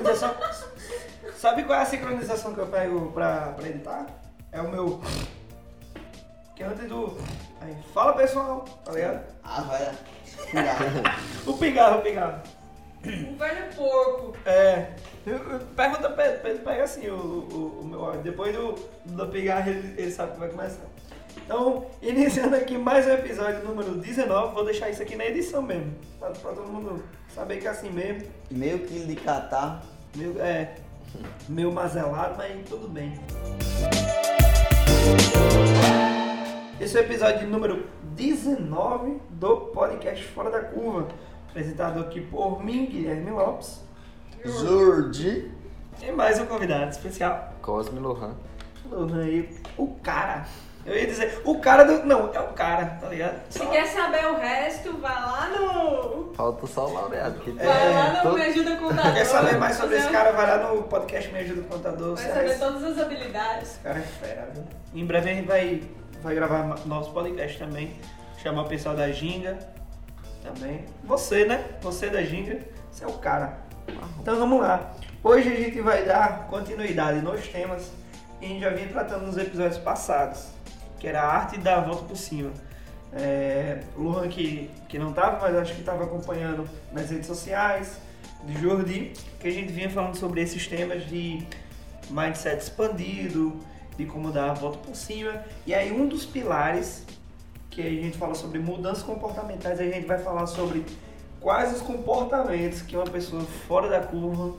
Sincronização? sabe qual é a sincronização que eu pego pra, pra editar? É o meu. Que é antes do. Aí, fala pessoal, tá ligado? Ah, vai. O pigarro, o pigarro. Um velho porco. É. Pergunta pega assim o, o, o meu áudio. Depois do, do pigarro ele, ele sabe que vai começar. Então, iniciando aqui mais um episódio número 19, vou deixar isso aqui na edição mesmo. Pra, pra todo mundo saber que é assim mesmo. Meio quilo de catar. Meio, é, meio mazelado, mas tudo bem. Esse é o episódio número 19 do podcast Fora da Curva. Apresentado aqui por mim, Guilherme Lopes. Jordi. E mais um convidado especial. Cosme Lohan. Lohan aí, o cara. Eu ia dizer, o cara do. Não, é o cara, tá ligado? Se quer saber o resto, vai lá no. Falta só o laureado. Que Vai lá no todo- Me Ajuda Contador. Quer saber mais sobre esse cara? Vai lá no podcast Me Ajuda Contador. Vai saber todas as habilidades. Esse cara é fera, viu? Em breve a gente vai, vai gravar novos podcasts também. Chamar o pessoal da Ginga também. Você, né? Você da Ginga, você é o cara. Então vamos lá. Hoje a gente vai dar continuidade nos temas que a gente já vinha tratando nos episódios passados, que era a arte da volta por cima. É, Luan que, que não estava, mas acho que estava acompanhando nas redes sociais, de Jordi, que a gente vinha falando sobre esses temas de mindset expandido, de como dar a volta por cima. E aí um dos pilares que a gente fala sobre mudanças comportamentais, a gente vai falar sobre quais os comportamentos que uma pessoa fora da curva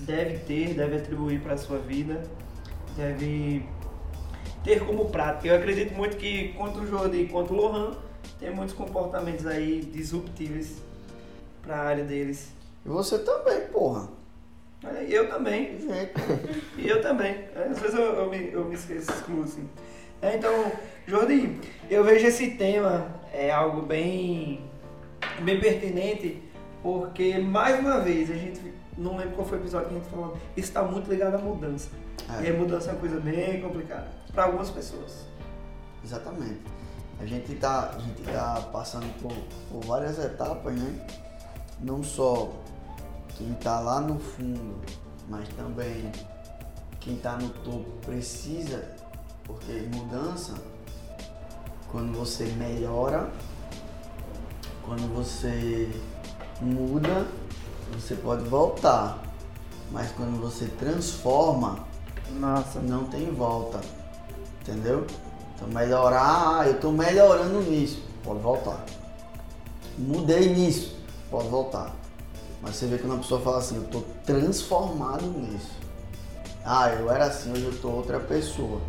deve ter, deve atribuir para a sua vida, deve ter como prática. Eu acredito muito que quanto o Jordi quanto o Lohan tem muitos comportamentos aí disruptíveis para a área deles. E você também, porra. Aí, Eu também, e eu também. Às vezes eu, eu me, eu me esqueço, excluo assim. É, então, Jordi, eu vejo esse tema é algo bem, bem pertinente, porque mais uma vez a gente, não lembro qual foi o episódio que a gente falou, isso está muito ligado à mudança. É. E a mudança é uma coisa bem complicada para algumas pessoas. Exatamente. A gente tá, gente tá passando por, por várias etapas, né? Não só quem tá lá no fundo, mas também quem tá no topo precisa, porque mudança, quando você melhora, quando você muda, você pode voltar. Mas quando você transforma, Nossa. não tem volta. Entendeu? Então melhorar, ah, eu tô melhorando nisso, pode voltar. Mudei nisso, pode voltar. Mas você vê quando a pessoa fala assim, eu tô transformado nisso. Ah, eu era assim, hoje eu tô outra pessoa.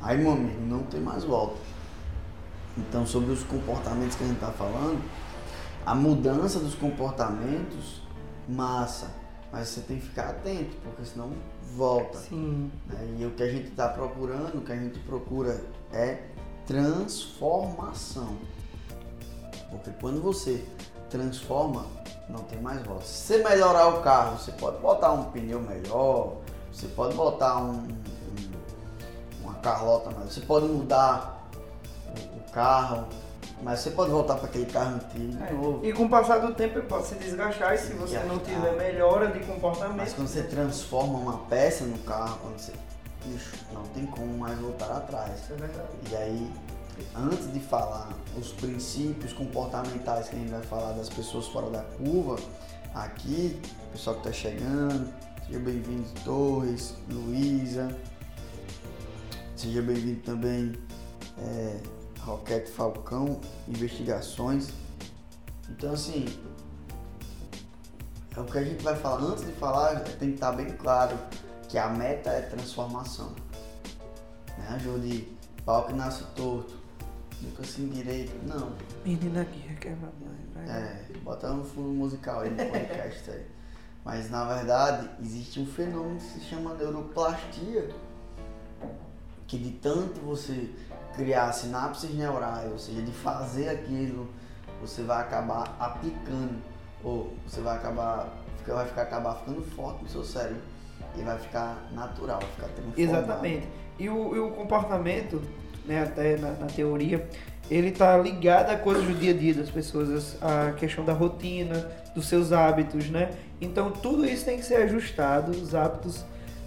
Aí meu amigo, não tem mais volta. Então sobre os comportamentos que a gente tá falando, a mudança dos comportamentos, massa. Mas você tem que ficar atento, porque senão volta. Sim. né? E o que a gente está procurando, o que a gente procura é transformação. Porque quando você transforma, não tem mais volta. Se você melhorar o carro, você pode botar um pneu melhor, você pode botar um, um- uma carlota melhor, você pode mudar o, o carro, mas você pode voltar para aquele carro antigo de novo. E com o passar do tempo ele pode se desgastar e se você não tiver melhora de comportamento. Mas quando você transforma uma peça no carro, quando você. Bicho, não tem como mais voltar atrás. Isso é verdade. E aí, antes de falar os princípios comportamentais que a gente vai falar das pessoas fora da curva, aqui, o pessoal que está chegando, Seja bem-vindo, Torres, Luísa. Seja bem-vindo também, é, Roquete Falcão, Investigações. Então, assim, é o que a gente vai falar. Antes de falar, tem que estar bem claro que a meta é transformação. Né? Jogo de pau que nasce torto, nunca assim direito. Não. Menina guia que é mamãe. vai. É, bota no fundo musical aí no podcast aí. Mas na verdade existe um fenômeno que se chama neuroplastia, que de tanto você criar sinapses neurais, ou seja, de fazer aquilo, você vai acabar aplicando, ou você vai acabar, vai ficar acabar ficando forte no seu cérebro e vai ficar natural, vai ficar transformado. Exatamente. E o, e o comportamento, né, até na, na teoria, ele tá ligado a coisas do dia a dia das pessoas, a questão da rotina, dos seus hábitos, né? Então tudo isso tem que ser ajustado, os hábitos,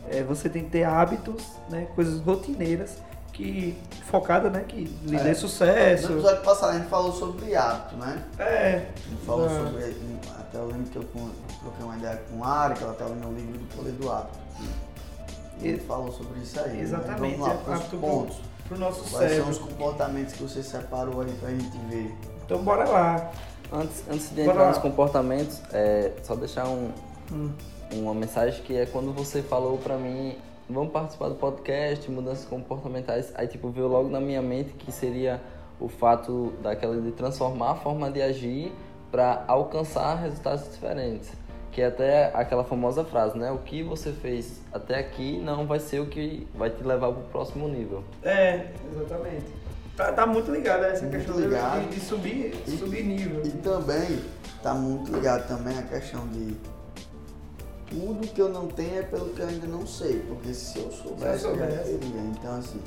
é, você tem que ter hábitos, né, coisas rotineiras que focada, né, que lhe É. dê No sucesso. episódio passado a gente falou sobre hábito, né? É, A gente falou Ah. sobre. Até eu lembro que eu troquei uma ideia com a Ari, que ela estava lendo o livro do Poder do Hábito. E ele falou sobre isso aí. né? exatamente, Vamos lá, é pros hábito pontos. pro, pro nosso Quais são cérebro. os comportamentos que você separou aí pra gente ver? Então bora lá. Antes, antes de Bora entrar lá. nos comportamentos, é, só deixar um, Hum. uma mensagem que é quando você falou pra mim, vamos participar do podcast, mudanças comportamentais, aí tipo veio logo na minha mente que seria o fato daquela de transformar a forma de agir para alcançar resultados diferentes. Que é até aquela famosa frase, né? O que você fez até aqui não vai ser o que vai te levar pro próximo nível. É, exatamente. Tá, tá muito ligado a essa Muito questão de- ligado. de, de subir, E- subir nível. E também tá muito ligado também a questão de tudo que eu não tenho é pelo que eu ainda não sei. Porque se eu soubesse, Se eu já teria. Então assim,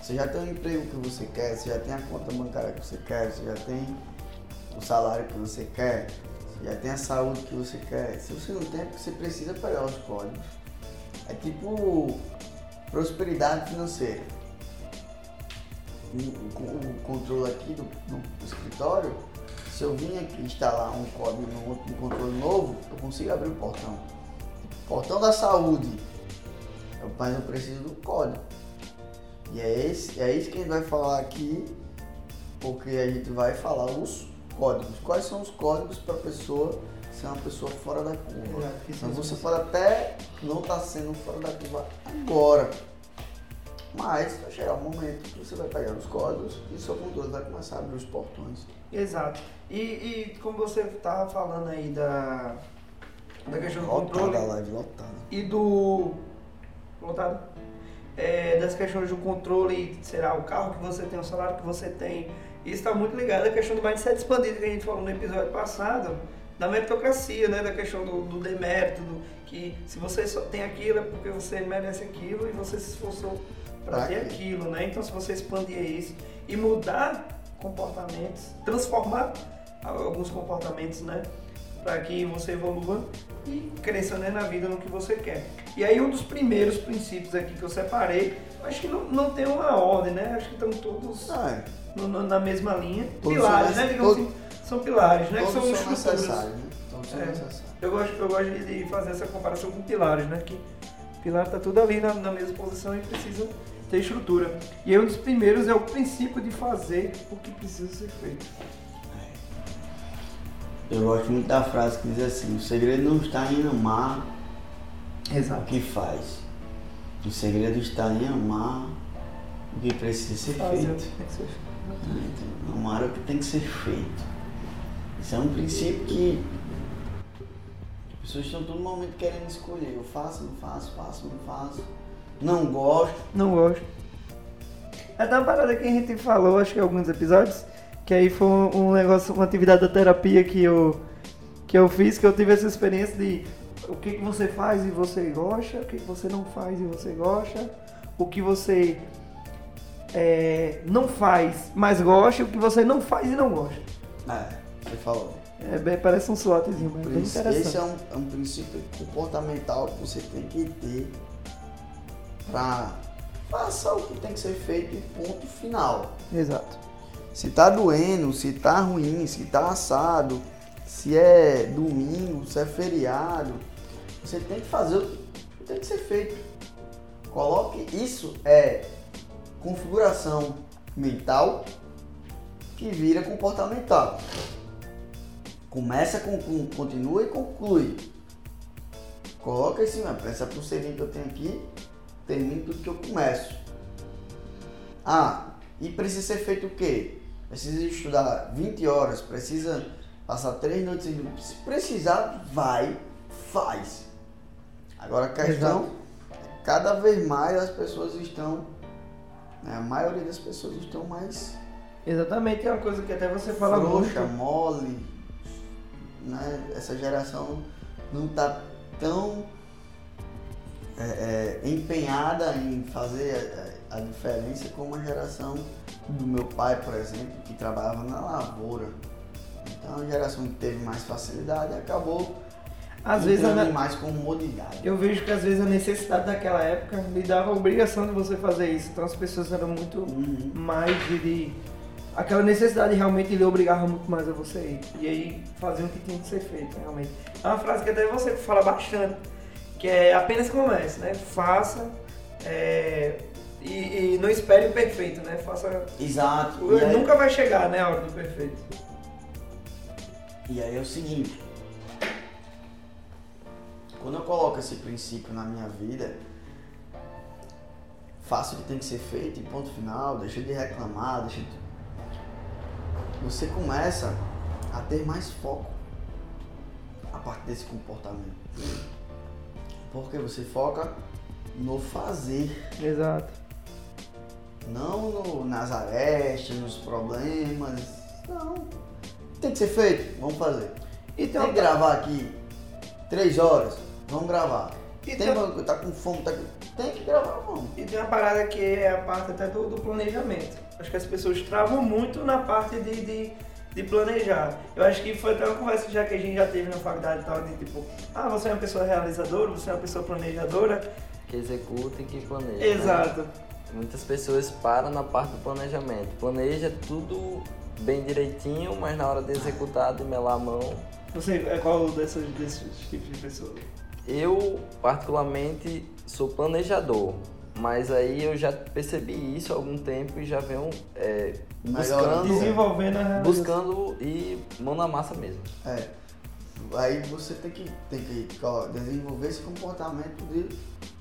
você já tem o emprego que você quer, você já tem a conta bancária que você quer, você já tem o salário que você quer, você já tem a saúde que você quer. Se você não tem, é porque você precisa pegar os códigos. É tipo prosperidade financeira. O controle aqui do, do escritório, se eu vim aqui instalar um código no outro um controle novo, eu consigo abrir o portão. Portão da saúde. Eu- Mas eu preciso do código. E é, esse, é isso que a gente vai falar aqui, porque a gente vai falar os códigos. Quais são os códigos para a pessoa ser uma pessoa fora da curva? Então são você pode até não estar sendo fora da curva agora. Mas vai chegar um momento que você vai pegar os códigos e seu controle vai começar a abrir os portões. Exato. E, e como você tava falando aí da, da questão do Lotada controle a live, lotada. e do. Lotado? É, das questões do controle, será o carro que você tem, o salário que você tem. Isso está muito ligado à questão do mindset expandido que a gente falou no episódio passado, da meritocracia, né? Da questão do, do demérito, do, que se você só tem aquilo é porque você merece aquilo e você se esforçou para ter aquilo, né? Então se você expandir isso e mudar comportamentos, transformar alguns comportamentos, né? Para que você evolua e cresça né, na vida no que você quer. E aí um dos primeiros princípios aqui que eu separei, acho que não, não tem uma ordem, né? Acho que estão todos Ah, é. no- no- na mesma linha. Todos pilares, são né? Digamos todos- assim, são pilares, né? que são são necessários, né? Todos são É. necessários. Eu gosto, eu gosto de fazer essa comparação com pilares, né? Que pilar tá tudo ali na, na mesma posição e precisa ter estrutura. E aí um dos primeiros é o princípio de fazer o que precisa ser feito. Eu gosto muito da frase que diz assim, o segredo não está em amar o que faz. O segredo está em amar o que precisa ser Fazer feito. que tem que ser feito. Então, Amar o que tem que ser feito. Isso é um princípio que as pessoas estão todo momento querendo escolher. Eu faço, não faço, faço, não faço. Não gosto. Não gosto. Até uma parada que a gente falou, acho que em alguns episódios, que aí foi um negócio, uma atividade da terapia que eu, que eu fiz, que eu tive essa experiência de o que, que você faz e você gosta, o que, que você não faz e você gosta, o que você é, não faz, mas gosta, o que você não faz e não gosta. É, você falou. É, bem- parece um SWOTzinho, mas é bem Esse interessante. é um, é um princípio comportamental que você tem que ter para faça o que tem que ser feito e ponto final. Exato. Se tá doendo, se tá ruim, se tá assado, se é domingo, se é feriado, você tem que fazer o que tem que ser feito. Coloque isso é configuração mental que vira comportamental. Começa com, com continua e conclui. Coloca ó, essa pulseirinha que eu tenho aqui, termina tudo que eu começo. Ah, e precisa ser feito o quê? Precisa estudar 20 horas, precisa passar 3 noites em Se precisar, vai, faz. Agora a questão, é cada vez mais as pessoas estão, né, a maioria das pessoas estão mais Exatamente, é uma coisa que até você fala frouxa, muito. mole. Né? Essa geração não está tão é, é, empenhada em fazer a, a diferença como a geração do meu pai, por exemplo, que trabalhava na lavoura. Então a geração que teve mais facilidade acabou Às vezes a mais comodidade. eu vejo que às vezes a necessidade daquela época lhe dava a obrigação de você fazer isso. Então as pessoas eram muito Uhum. mais de, de- aquela necessidade realmente lhe obrigava muito mais a você ir. E aí faziam o que tinha que ser feito, realmente. É uma frase que até você fala bastante, que é apenas comece, né? Faça é, e, e não espere o perfeito, né? Faça. Exato. E aí- Nunca vai chegar, né, a hora do perfeito. E aí é o seguinte, quando eu coloco esse princípio na minha vida, faço o que tem que ser feito e ponto final, deixa de reclamar, deixa de... Você começa a ter mais foco a partir desse comportamento. Porque você foca no fazer, Exato. Não no, nas arestas, nos problemas. Não. Tem que ser feito, vamos fazer. E tem Tem que gravar aqui três horas, vamos gravar. E tem, tem- tá com fome, tá tem que gravar, vamos. E tem uma parada que é a parte até do, do planejamento. Acho que as pessoas travam muito na parte de, de, de planejar. Eu acho que foi até uma conversa já que a gente já teve na faculdade e tal, de tipo, ah, você é uma pessoa realizadora, você é uma pessoa planejadora. Que executa e que planeja. né? Muitas pessoas param na parte do planejamento. Planeja tudo bem direitinho, mas na hora de executar, de melar a mão. Você é qual dessas, desses tipos de pessoa? Eu, particularmente, sou planejador. Mas aí eu já percebi isso há algum tempo e já venho é, Melhorando. buscando, Desenvolvendo a buscando e mão na massa mesmo. É. Aí você tem que, tem que ó, desenvolver esse comportamento de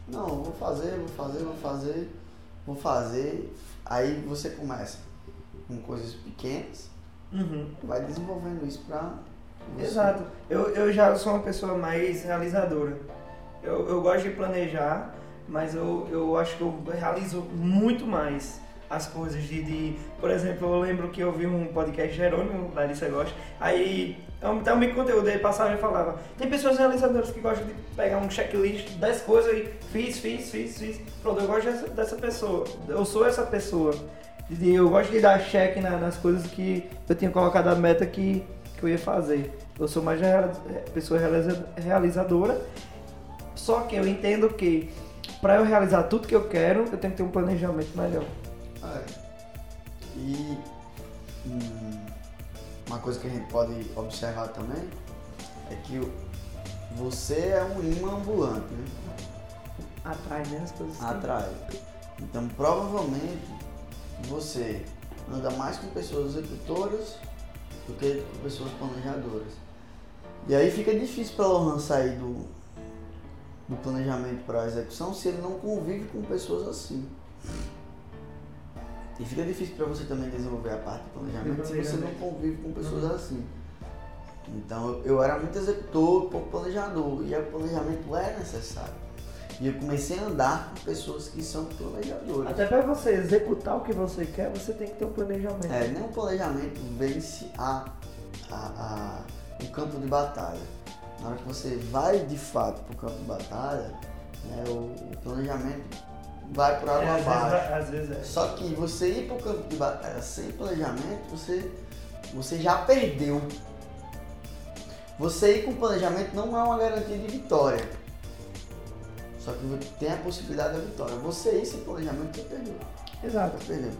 não, vou fazer, vou fazer, vou fazer, vou fazer. Aí você começa com coisas pequenas Uhum. vai desenvolvendo isso pra você. Exato. Eu, eu já sou uma pessoa mais realizadora. Eu, eu gosto de planejar, mas eu, eu acho que eu realizo muito mais as coisas de, de- Por exemplo, eu lembro que eu vi um podcast Jerônimo, Larissa gosta, aí então, também conteúdo ele passava e falava, tem pessoas realizadoras que gostam de pegar um checklist, 10 coisas e fiz, fiz, fiz, fiz. Pronto, eu gosto dessa, dessa pessoa. Eu sou essa pessoa. Eu gosto de dar check na- nas coisas que eu tinha colocado a meta que, que eu ia fazer. Eu sou mais reali- pessoa realiza- realizadora, só que eu entendo que para eu realizar tudo que eu quero, eu tenho que ter um planejamento melhor. É. E hum, uma coisa que a gente pode observar também é que você é um imã ambulante, né? Atrai, né? As coisas. Atrai. Então provavelmente você anda mais com pessoas executoras do que com pessoas planejadoras. E aí fica difícil para Lohan sair do, do planejamento para a execução se ele não convive com pessoas assim. E fica difícil para você também desenvolver a parte do planejamento se você não convive com pessoas assim. Então eu- era muito executor, pouco planejador, e o planejamento é necessário. E eu comecei a andar com pessoas que são planejadoras. Até para você executar o que você quer, você tem que ter um planejamento. É, nem o planejamento vence a, a, a- o campo de batalha. Na hora que você vai de fato para o campo de batalha, né, o, o planejamento vai por É, água às, vezes, abaixo. às vezes é. Só que você ir para o campo de batalha sem planejamento, você, você já perdeu. Você ir com planejamento não é uma garantia de vitória. Só que tem a possibilidade da vitória. Você ir sem planejamento, você perdeu. Exato. Você perdeu.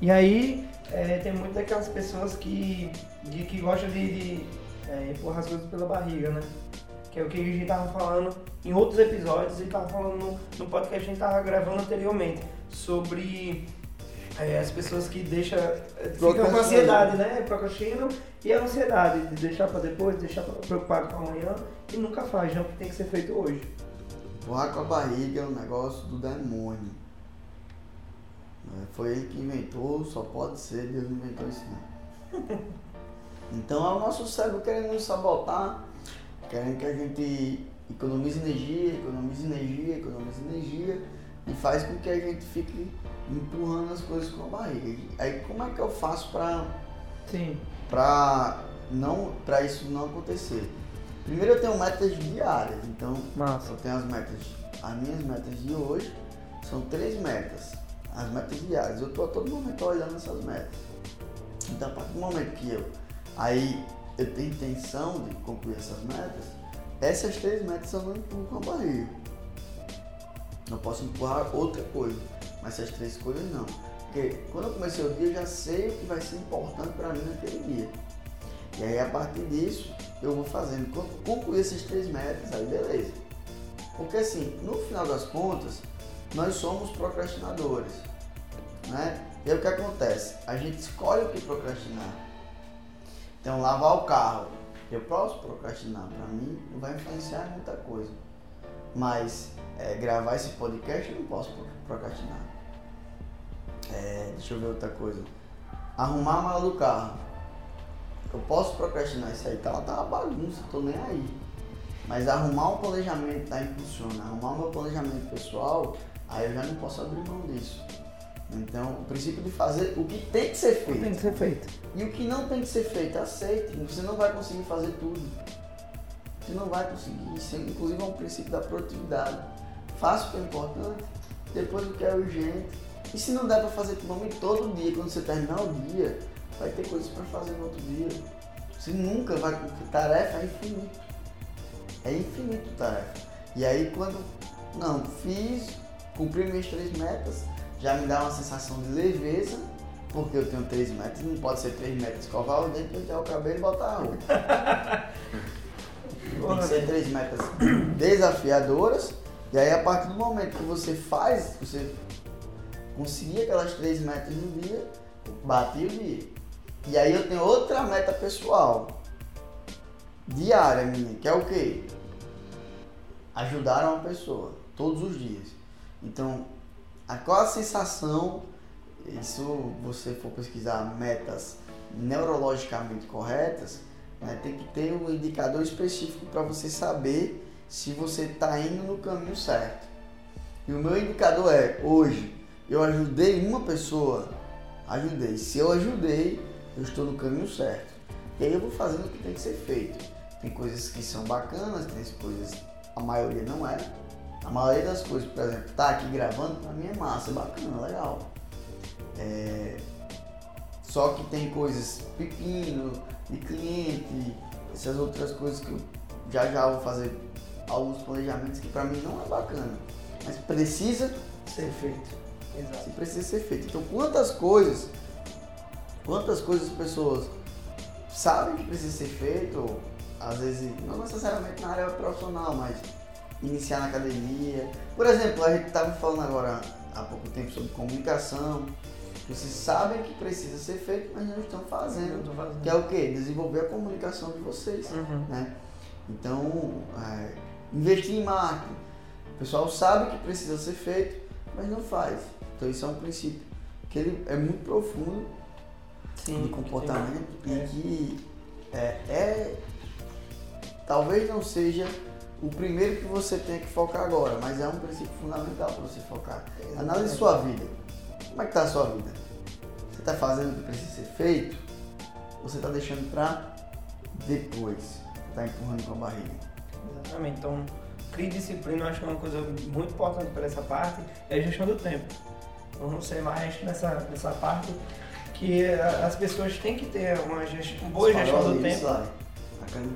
E aí, é, tem muitas daquelas pessoas que, de, que gostam de, de é, empurrar as coisas pela barriga, né? Que é o que a gente tava falando em outros episódios e tava falando no, no podcast que a gente tava gravando anteriormente sobre é, as pessoas que deixam. é, ficam com ansiedade, né? Procrastinam e a ansiedade de deixar pra depois, deixar preocupado com amanhã e nunca faz, não, que tem que ser feito hoje. Empurrar com a barriga é um negócio do demônio. Né? Foi ele que inventou, só pode ser, Deus inventou isso não. Então é o nosso cérebro querendo nos sabotar, querendo que a gente economize energia, economize energia, economize energia e faz com que a gente fique empurrando as coisas com a barriga. Aí como é que eu faço Sim. para não para isso não acontecer. Primeiro eu tenho metas diárias, então Massa. eu tenho as metas, as minhas metas de hoje são três metas, as metas diárias. Eu tô a todo momento olhando essas metas. Então a partir do momento que eu aí eu tenho intenção de concluir essas metas, essas três metas eu não empurro com a barriga. Eu posso empurrar outra coisa, mas essas três coisas não. Porque quando eu comecei o dia, eu já sei o que vai ser importante para mim naquele dia. E aí, a partir disso, eu vou fazendo. Quando concluir essas três metas, aí beleza. Porque assim, no final das contas, nós somos procrastinadores. Né? E aí o que acontece? A gente escolhe o que procrastinar. Então, lavar o carro, eu posso procrastinar. Para mim, não vai influenciar muita coisa. Mas é, gravar esse podcast, eu não posso pro- procrastinar. É, deixa eu ver outra coisa. Arrumar a mala do carro. Eu posso procrastinar isso aí, tá, tá uma bagunça, tô nem aí. Mas arrumar um planejamento da impulsiona, arrumar o meu planejamento pessoal, aí eu já não posso abrir mão disso. Então, o princípio de fazer o que tem que ser feito. Tem que ser feito. E o que não tem que ser feito, aceite. Você não vai conseguir fazer tudo. Você não vai conseguir. Isso, inclusive, é um princípio da produtividade. Faça o que é importante, depois o que é urgente. E se não der para fazer nome todo dia, quando você terminar o dia, vai ter coisas para fazer no outro dia. Você nunca vai. Tarefa é infinito. É infinito tarefa. E aí, quando. Não, fiz, cumpri minhas três metas, já me dá uma sensação de leveza porque eu tenho três metas, não pode ser três metas escovar o dente, pentear o cabelo e botar a roupa. Tem que ser três metas desafiadoras. E aí a partir do momento que você faz, você conseguir aquelas três metas no dia, bate o dia. E aí eu tenho outra meta pessoal, diária minha, que é o quê? Ajudar uma pessoa, todos os dias. Então, a qual a sensação isso você for pesquisar metas neurologicamente corretas, né, tem que ter um indicador específico para você saber se você está indo no caminho certo. E o meu indicador é, hoje, eu ajudei uma pessoa, ajudei. Se eu ajudei, eu estou no caminho certo. E aí eu vou fazendo o que tem que ser feito. Tem coisas que são bacanas, tem coisas, a maioria não é. A maioria das coisas, por exemplo, tá aqui gravando, pra mim é massa, é bacana, legal. É, Só que tem coisas pepino, de cliente, essas outras coisas que eu já já vou fazer alguns planejamentos que pra mim não é bacana. Mas precisa Ser feito. Exato. precisa ser feito. Então quantas coisas, quantas coisas as pessoas sabem que precisa ser feito, às vezes não necessariamente na área profissional, mas iniciar na academia. Por exemplo, a gente estava falando agora há pouco tempo sobre comunicação. Vocês sabem que precisa ser feito, mas não estão fazendo. tô fazendo. Que é o quê? Desenvolver a comunicação de vocês Uhum. né? Então, é, investir em marketing. O pessoal sabe que precisa ser feito, mas não faz. Então isso é um princípio que ele é muito profundo Sim. de comportamento É. e que é, é- talvez não seja o primeiro que você tem que focar agora, mas é um princípio fundamental para você focar. Analise sua vida. Como é que tá a sua vida? Você está fazendo o que precisa ser feito? Ou você está deixando para depois? Está empurrando com a barriga? Exatamente. Então, crie disciplina, eu acho que é uma coisa muito importante para essa parte, é a gestão do tempo. Vamos ser mais nessa, nessa parte que a- as pessoas têm que ter uma, gest... uma boa gestão do tempo. sai. Bacana.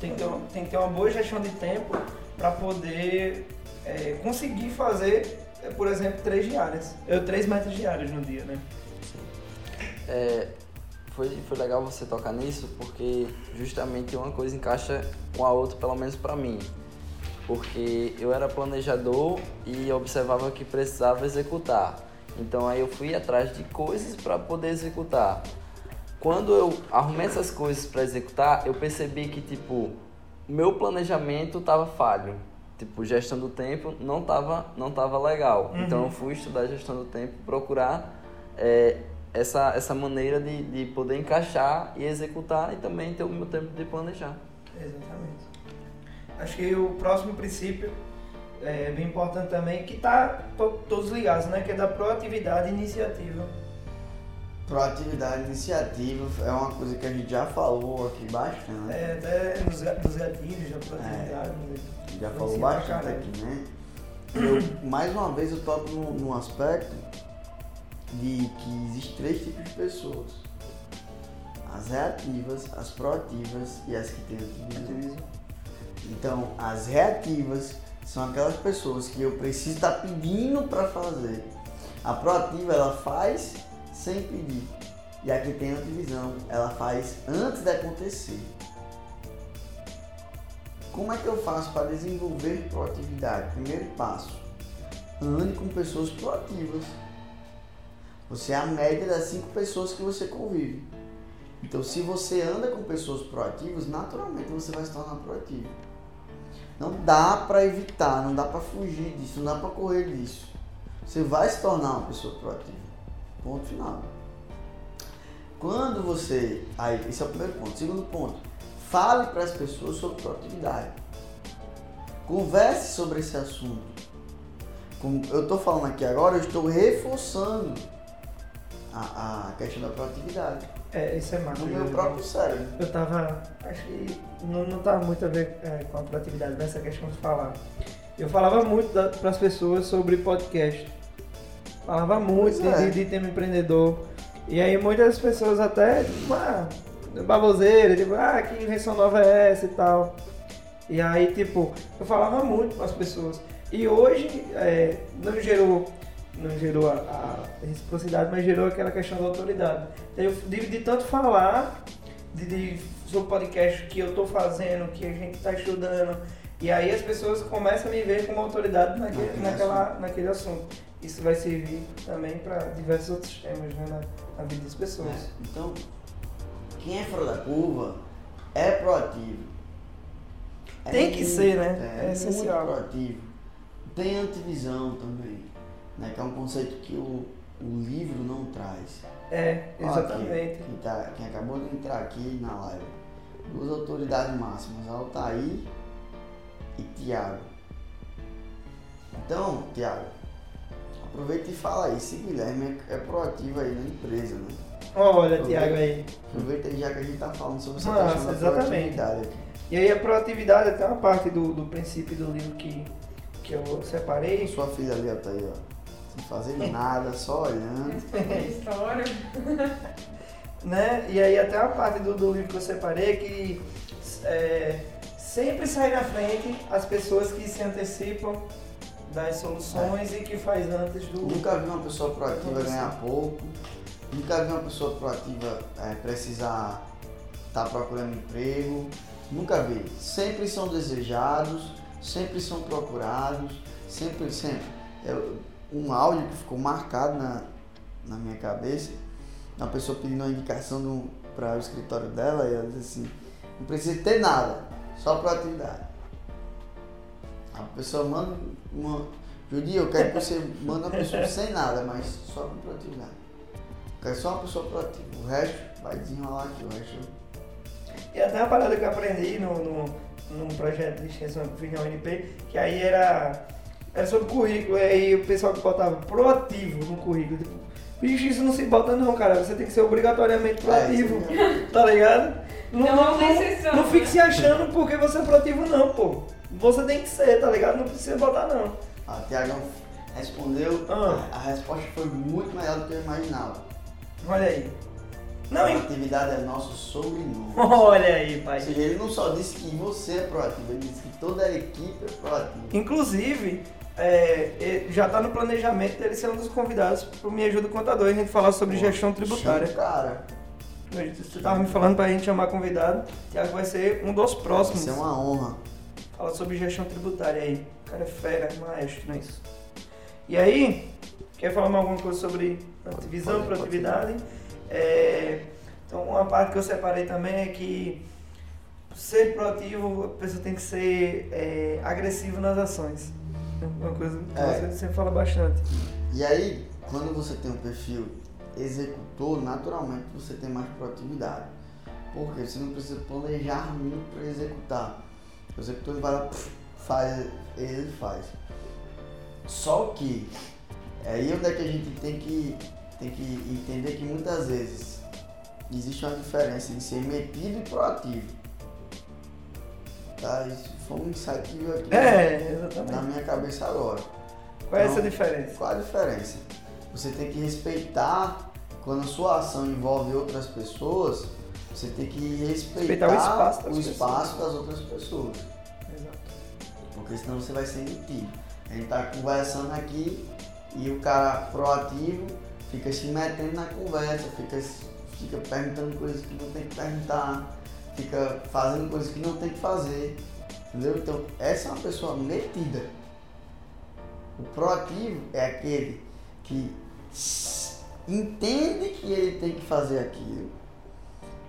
Tem que ter, uma- tem que ter uma boa gestão de tempo para poder é, conseguir fazer, é, por exemplo, três diárias. Eu, três metas diárias no dia, né? É, foi, foi legal você tocar nisso porque justamente uma coisa encaixa com a outra, pelo menos pra mim. porque eu era planejador e observava que precisava executar. Então aí eu fui atrás de coisas para poder executar. Quando eu arrumei essas coisas para executar, eu percebi que tipo meu planejamento estava falho. Tipo, gestão do tempo não estava não tava legal. Uhum. Então eu fui estudar gestão do tempo, procurar é, essa, essa maneira de, de poder encaixar e executar e também ter o meu tempo de planejar. Exatamente. Acho que o próximo princípio é bem importante também, que tá to- todos ligados, né? Que é da proatividade e iniciativa. Proatividade, iniciativa é uma coisa que a gente já falou aqui bastante. É, até nos, dos gatilhos, da proatividade. né? A gente já falou bastante aqui, né? Eu, mais uma vez eu toco num, num aspecto de que existem três tipos de pessoas. As reativas, as proativas e as que têm ativismo. Então, as reativas são aquelas pessoas que eu preciso estar pedindo para fazer. A proativa, ela faz sem pedir. E a que tem antivisão, ela faz antes de acontecer. Como é que eu faço para desenvolver proatividade? Primeiro passo, ande com pessoas proativas. Você é a média das cinco pessoas que você convive. Então, se você anda com pessoas proativas, naturalmente você vai se tornar proativo. Não dá para evitar, não dá para fugir disso, não dá para correr disso. Você vai se tornar uma pessoa proativa. Ponto final. Quando você. Aí, esse é o primeiro ponto. Segundo ponto, fale para as pessoas sobre proatividade. Converse sobre esse assunto. Como eu estou falando aqui agora, eu estou reforçando a, a questão da proatividade É, isso é massa. no meu Eu- próprio cérebro. Eu tava. Acho que não, não tá muito a ver é, com a proatividade nessa questão de falar. Eu falava muito para as pessoas sobre podcast. Falava muito é. de, de tema empreendedor. E aí muitas pessoas até, tipo, ah, baboseira, tipo, ah, que invenção nova é essa e tal. E aí, tipo, eu falava muito para as pessoas. E hoje é, não gerou, não gerou a, a reciprocidade, mas gerou aquela questão da autoridade. Então, eu, de, de tanto falar de, de, sobre podcast que eu tô fazendo, que a gente tá estudando, e aí as pessoas começam a me ver como autoridade Naquele naquela, naquele assunto. Isso vai servir também para diversos outros temas né, na, na vida das pessoas. Então, quem é fora da curva é proativo. É Tem que muito- ser, né? É É, essencial. muito proativo. Tem antivisão também, né? que é um conceito que o, o livro não traz. É, exatamente. Quem, quem tá- quem acabou de entrar aqui na live, duas autoridades máximas, Altair e Tiago. Então, Tiago, aproveita e fala aí, se Guilherme é, é proativo aí na empresa, né? Olha. Tiago aí. Aproveita aí já que a gente tá falando sobre essa Nossa, questão da exatamente. proatividade aqui. E aí a proatividade até uma parte do, do princípio do livro que, que eu separei. sua filha ali, Altair, ó, sem fazer nada, só olhando. História. né? E aí até uma parte do, do livro que eu separei que é, sempre sai na frente as pessoas que se antecipam das soluções e que faz antes do. Nunca vi uma pessoa proativa ganhar pouco. Nunca vi uma pessoa proativa é, precisar estar procurando emprego. Nunca vi. Sempre são desejados, sempre são procurados, sempre, sempre. Eu- um áudio que ficou marcado na, na minha cabeça, uma pessoa pedindo uma indicação para o escritório dela e ela disse assim, não precisa ter nada, só proatividade. A pessoa manda uma. Judy, eu quero que você manda uma pessoa sem nada, mas só com proatividade. Eu quero só uma pessoa proativa. O resto vai desenrolar aqui, o resto. E até uma parada que eu aprendi no, no, num projeto de extensão que eu fiz na UNP, que aí era, era sobre currículo, e aí o pessoal que botava proativo no currículo. Tipo, bicho, isso não se bota não, cara. Você tem que ser obrigatoriamente proativo. É, tá ligado? Não, Não não, é uma exceção, não fique se achando porque você é proativo não, pô. Você tem que ser, tá ligado? Não precisa botar não. A Tiagão respondeu, Ah. a, a resposta foi muito melhor do que eu imaginava. Olha aí. Não, hein? Proatividade é nosso sobrenome. Olha aí, Ou pai. seja, ele não só disse que você é proativo, ele disse que toda a equipe é proativa. Inclusive, é, já está no planejamento dele ser um dos convidados para o Me Ajuda Contador e a gente falar sobre Pô, gestão tributária. Cara, Você estava me falando para a gente chamar convidado, Tiago vai ser um dos próximos. isso é uma honra Fala sobre gestão tributária aí. O cara é fera, maestro, não é isso? E aí, quer falar mais alguma coisa sobre visão, produtividade? É, então, uma parte que eu separei também é que ser proativo, a pessoa tem que ser é, agressivo nas ações. Uma coisa que É. você sempre fala bastante. E aí, quando você tem um perfil executor, naturalmente você tem mais proatividade. Porque você não precisa planejar muito para executar. O executor vai lá, faz, ele faz. Só que é aí onde é que a gente tem que, tem que entender que muitas vezes existe uma diferença em ser metido e proativo. Tá? Isso foi um insight que veio aqui É, na minha cabeça agora. Qual é essa Então, diferença? Qual a diferença? Você tem que respeitar quando a sua ação envolve outras pessoas, você tem que respeitar, Respeitar o espaço das o espaço das outras pessoas. Porque senão você vai ser metido. A gente tá conversando aqui e o cara proativo fica se metendo na conversa, fica, fica perguntando coisas que não tem que perguntar, fica fazendo coisas que não tem que fazer. Entendeu? Então, essa é uma pessoa metida. O proativo é aquele que entende que ele tem que fazer aquilo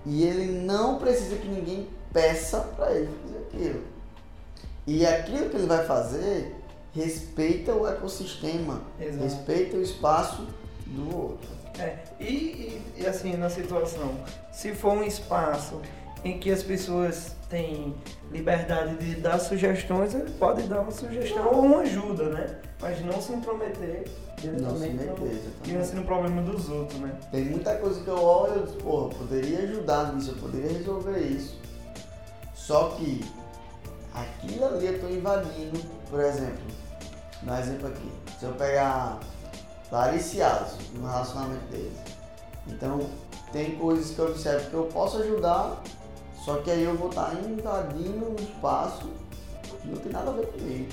e ele não precisa que ninguém peça para ele fazer aquilo. E aquilo que ele vai fazer respeita o ecossistema, Exato. respeita o espaço do outro. É, e, e, e assim, na situação, se for um espaço em que as pessoas têm liberdade de dar sugestões, ele pode dar uma sugestão ou uma ajuda, né? Mas não se intrometer Não se diretamente e assim no problema dos outros, né? Tem muita coisa que eu olho e digo, porra, poderia ajudar nisso, eu poderia resolver isso. Só que aquilo ali eu estou invadindo, por exemplo, no exemplo aqui, se eu pegar Alisson, no relacionamento deles. Então, tem coisas que eu observo que eu posso ajudar, só que aí eu vou estar invadindo um espaço que não tem nada a ver comigo.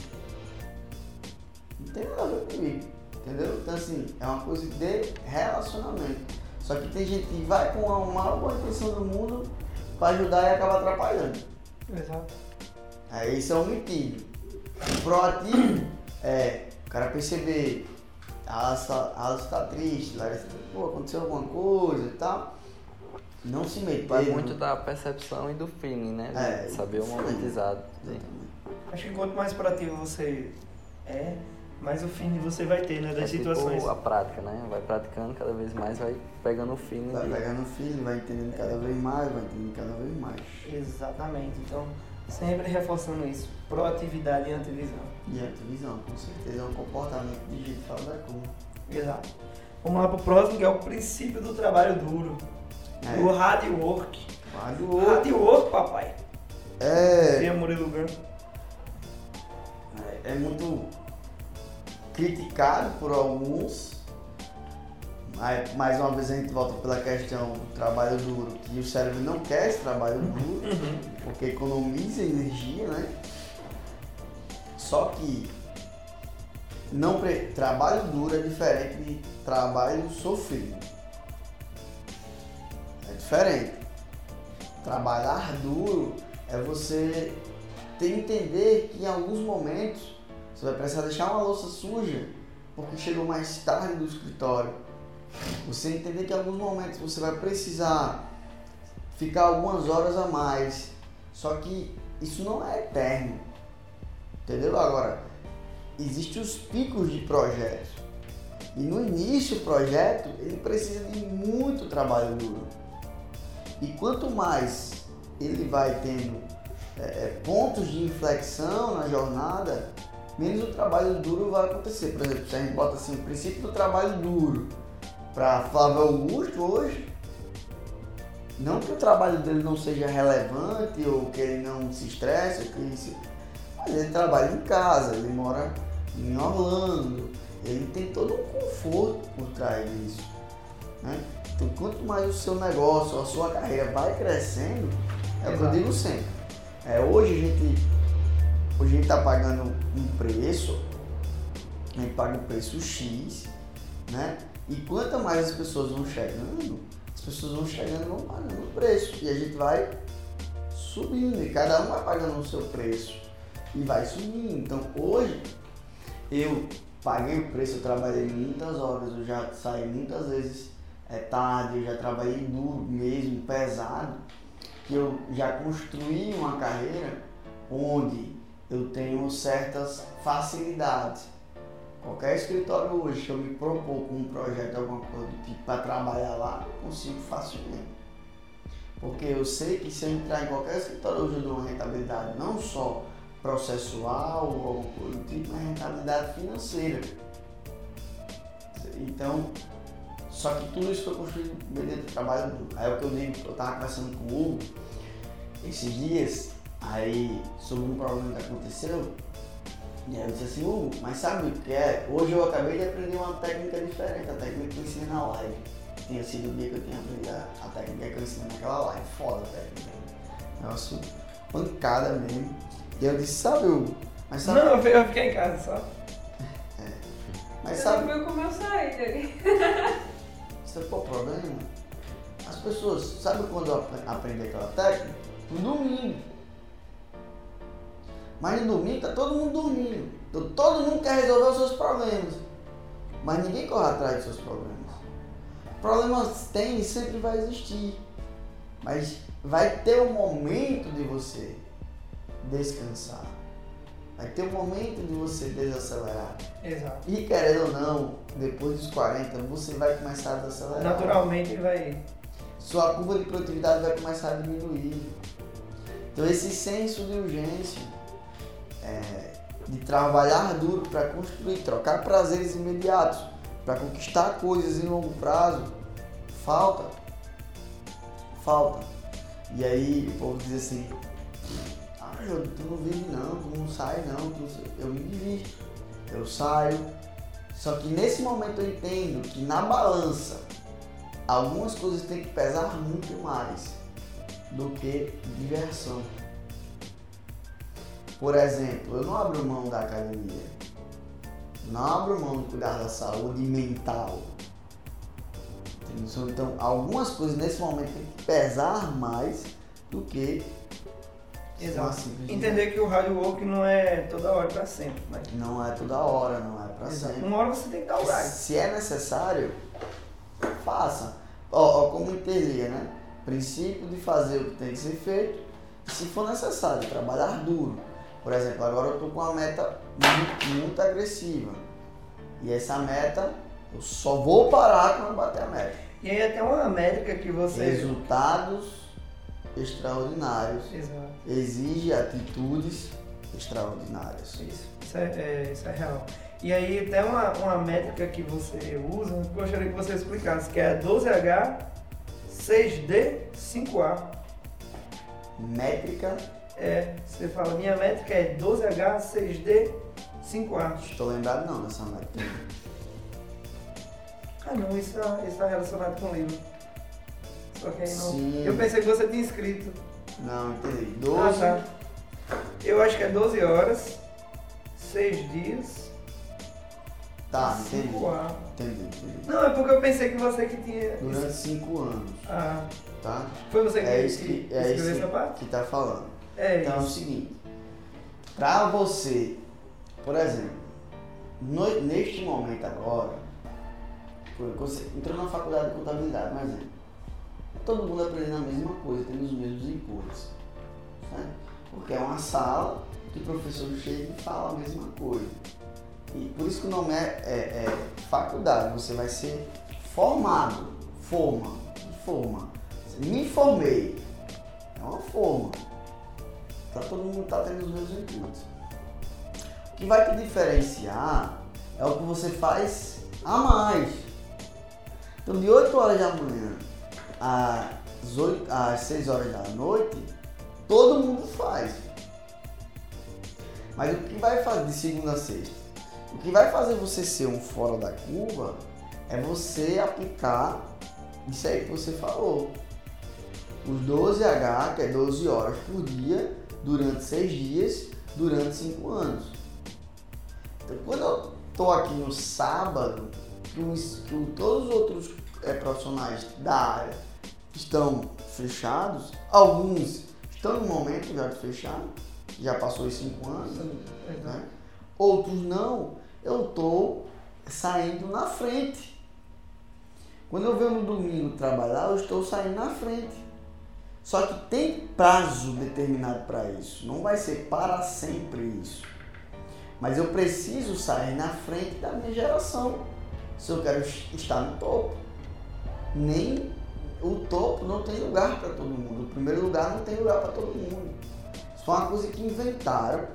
Não tem nada a ver comigo. Entendeu? Então assim, é uma coisa de relacionamento. Só que tem gente que vai com a maior intenção do mundo pra ajudar e acaba atrapalhando. Exato. Aí isso é um metido. O proativo é o cara perceber, a Alice tá, triste, Larissa tá, pô, aconteceu alguma coisa e tal. Não se meter. Vai muito da percepção e do feeling, né? É, Saber o feeling. momento exato. Exatamente. Acho que quanto mais proativo você é, mais o fim você vai ter, né? Das É tipo situações. a prática, né? Vai praticando cada vez mais, vai pegando o feeling Vai de... pegando o filho, vai entendendo cada vez mais, vai entendendo cada vez mais. Exatamente. Então, sempre reforçando isso. Proatividade e antivisão. E a visão, com certeza, é um comportamento fora da curva. Exato. Vamos lá pro próximo, que é o princípio do trabalho duro. É. O hard work. O outro. Hard work, papai. É, Sim, Murilo Gun. é muito criticado por alguns. Mas, mais uma vez a gente volta pela questão do trabalho duro, que o cérebro não quer esse trabalho duro, porque economiza energia, né? Só que não pre- trabalho duro é diferente de trabalho sofrido. É diferente. Trabalhar duro é você ter que entender que em alguns momentos você vai precisar deixar uma louça suja porque chegou mais tarde do escritório. Você entender que em alguns momentos você vai precisar ficar algumas horas a mais. Só que isso não é eterno. Entendeu? Agora, existem os picos de projetos. E no início o projeto, ele precisa de muito trabalho duro. E quanto mais ele vai tendo é, é, pontos de inflexão na jornada, menos o trabalho duro vai acontecer. Por exemplo, se a gente bota assim o princípio do trabalho duro para Flávio Augusto hoje, não que o trabalho dele não seja relevante ou que ele não se estresse, ou que ele se... mas ele trabalha em casa, ele mora em Orlando, ele tem todo um conforto por trás disso. Né? Então, quanto mais o seu negócio, a sua carreira vai crescendo, é o que eu digo sempre. É, hoje a gente hoje a gente está pagando um preço, a gente paga um preço X, né? E quanto mais as pessoas vão chegando, as pessoas vão chegando vão pagando o preço. E a gente vai subindo, e cada um vai pagando o seu preço. e vai subindo. Então hoje eu paguei o preço, eu trabalhei muitas horas, eu já saí muitas vezes é tarde, eu já trabalhei duro mesmo, pesado, que eu já construí uma carreira onde eu tenho certas facilidades. Qualquer escritório hoje que eu me propor com um projeto, alguma coisa do tipo para trabalhar lá, consigo facilmente. Porque eu sei que se eu entrar em qualquer escritório hoje eu dou uma rentabilidade não só processual ou alguma coisa do tipo, mas rentabilidade financeira. Então, só que tudo isso foi construído dentro do trabalho duro. Aí é o que eu digo, eu estava conversando com o Hugo esses dias, aí sobre um problema que aconteceu, e aí eu disse assim, Hugo, mas sabe o que é? Hoje eu acabei de aprender uma técnica diferente, a técnica que eu ensinei na live. Tinha sido o dia que eu tinha aprendido a, técnica que eu ensinei naquela live. Foda a técnica. Negócio pancada mesmo. E eu disse, sabe, Hugo, mas sabe. Não, eu fi- eu fiquei em casa só. Mas Você sabe, não viu como eu saí qual é o problema? As pessoas, sabe quando eu ap- aprendi aquela técnica? No domingo. Mas no domingo tá todo mundo dormindo. Então, todo mundo quer resolver os seus problemas. Mas ninguém corre atrás dos seus problemas. Problemas tem e sempre vai existir. Mas vai ter um momento de você descansar. Vai ter um momento de você desacelerar. Exato. E querendo ou não, depois dos 40, você vai começar a desacelerar. Naturalmente vai. Sua curva de produtividade vai começar a diminuir. Então esse senso de urgência, é, de trabalhar duro para construir, trocar prazeres imediatos, para conquistar coisas em longo prazo, falta. Falta. E aí o povo diz assim, ah, Jô, tu não vive não, tu não sai não, tu eu me divirto, eu saio. Só que nesse momento eu entendo que na balança algumas coisas têm que pesar muito mais do que diversão. Por exemplo, eu não abro mão da academia. Não abro mão de cuidar da saúde mental. Entendeu? Então, algumas coisas nesse momento têm que pesar mais do que Exato. Entender que o hard work não é toda hora pra sempre. Mas... Não é toda hora, não é Exato. sempre. Uma hora você tem que dar o gás. Se é necessário, faça. Ó, ó, como interlia, né? Princípio de fazer o que tem que ser feito. Se for necessário, trabalhar duro. Por exemplo, agora eu tô com uma meta muito, muito agressiva. E essa meta, eu só vou parar quando bater a meta. E aí até uma métrica que você. Resultados extraordinários Exato. exige atitudes extraordinárias. Isso, isso é, é- isso é real. E aí até uma, uma métrica que você usa, gostaria que você explicasse, que é a 12H 6D 5A. Métrica, É, você fala, minha métrica é 12H 6D 5A. estou lembrado não dessa métrica. Ah não, isso está isso tá relacionado com o livro. Só que aí não. Sim. Eu pensei que você tinha escrito. Não, entendi. Ah, 12. tá. Eu acho que é 12 horas, 6 dias, Tá, entendi. 5A. Entendi, entendi. Não, é porque eu pensei que você que tinha. Durante 5 anos, Ah, tá? foi você que, É isso que que, é escreveu isso essa parte? que tá falando. É Então é o seguinte, pra você, por exemplo, no- neste momento agora, você entrou na faculdade de contabilidade, mas é, todo mundo aprendendo a mesma coisa, tendo os mesmos inputs. Certo? Porque é uma sala que o professor chega e fala a mesma coisa. E por isso que o nome é, é- é faculdade, você vai ser formado, forma, forma. Me formei, é uma forma. Tá, todo mundo tá tendo os mesmos inputs. O que vai te diferenciar é o que você faz a mais. Então de 8 horas da manhã às, 8, às 6 horas da noite, todo mundo faz. Mas o que vai fazer de segunda a sexta? O que vai fazer você ser um fora da curva é você aplicar isso aí que você falou. Os 12H, que é 12 horas por dia, durante 6 dias, durante 5 anos. Então, quando eu estou aqui no sábado, que, os- que todos os outros eh, profissionais da área estão fechados, alguns estão no momento já de fechar, já passou os 5 anos, Exato. né? outros não, eu estou saindo na frente. Quando eu venho no domingo trabalhar, eu estou saindo na frente. Só que tem prazo determinado para isso. Não vai ser para sempre isso. Mas eu preciso sair na frente da minha geração. Se eu quero estar no topo. Nem o topo não tem lugar para todo mundo. O primeiro lugar não tem lugar para todo mundo. Isso é uma coisa que inventaram.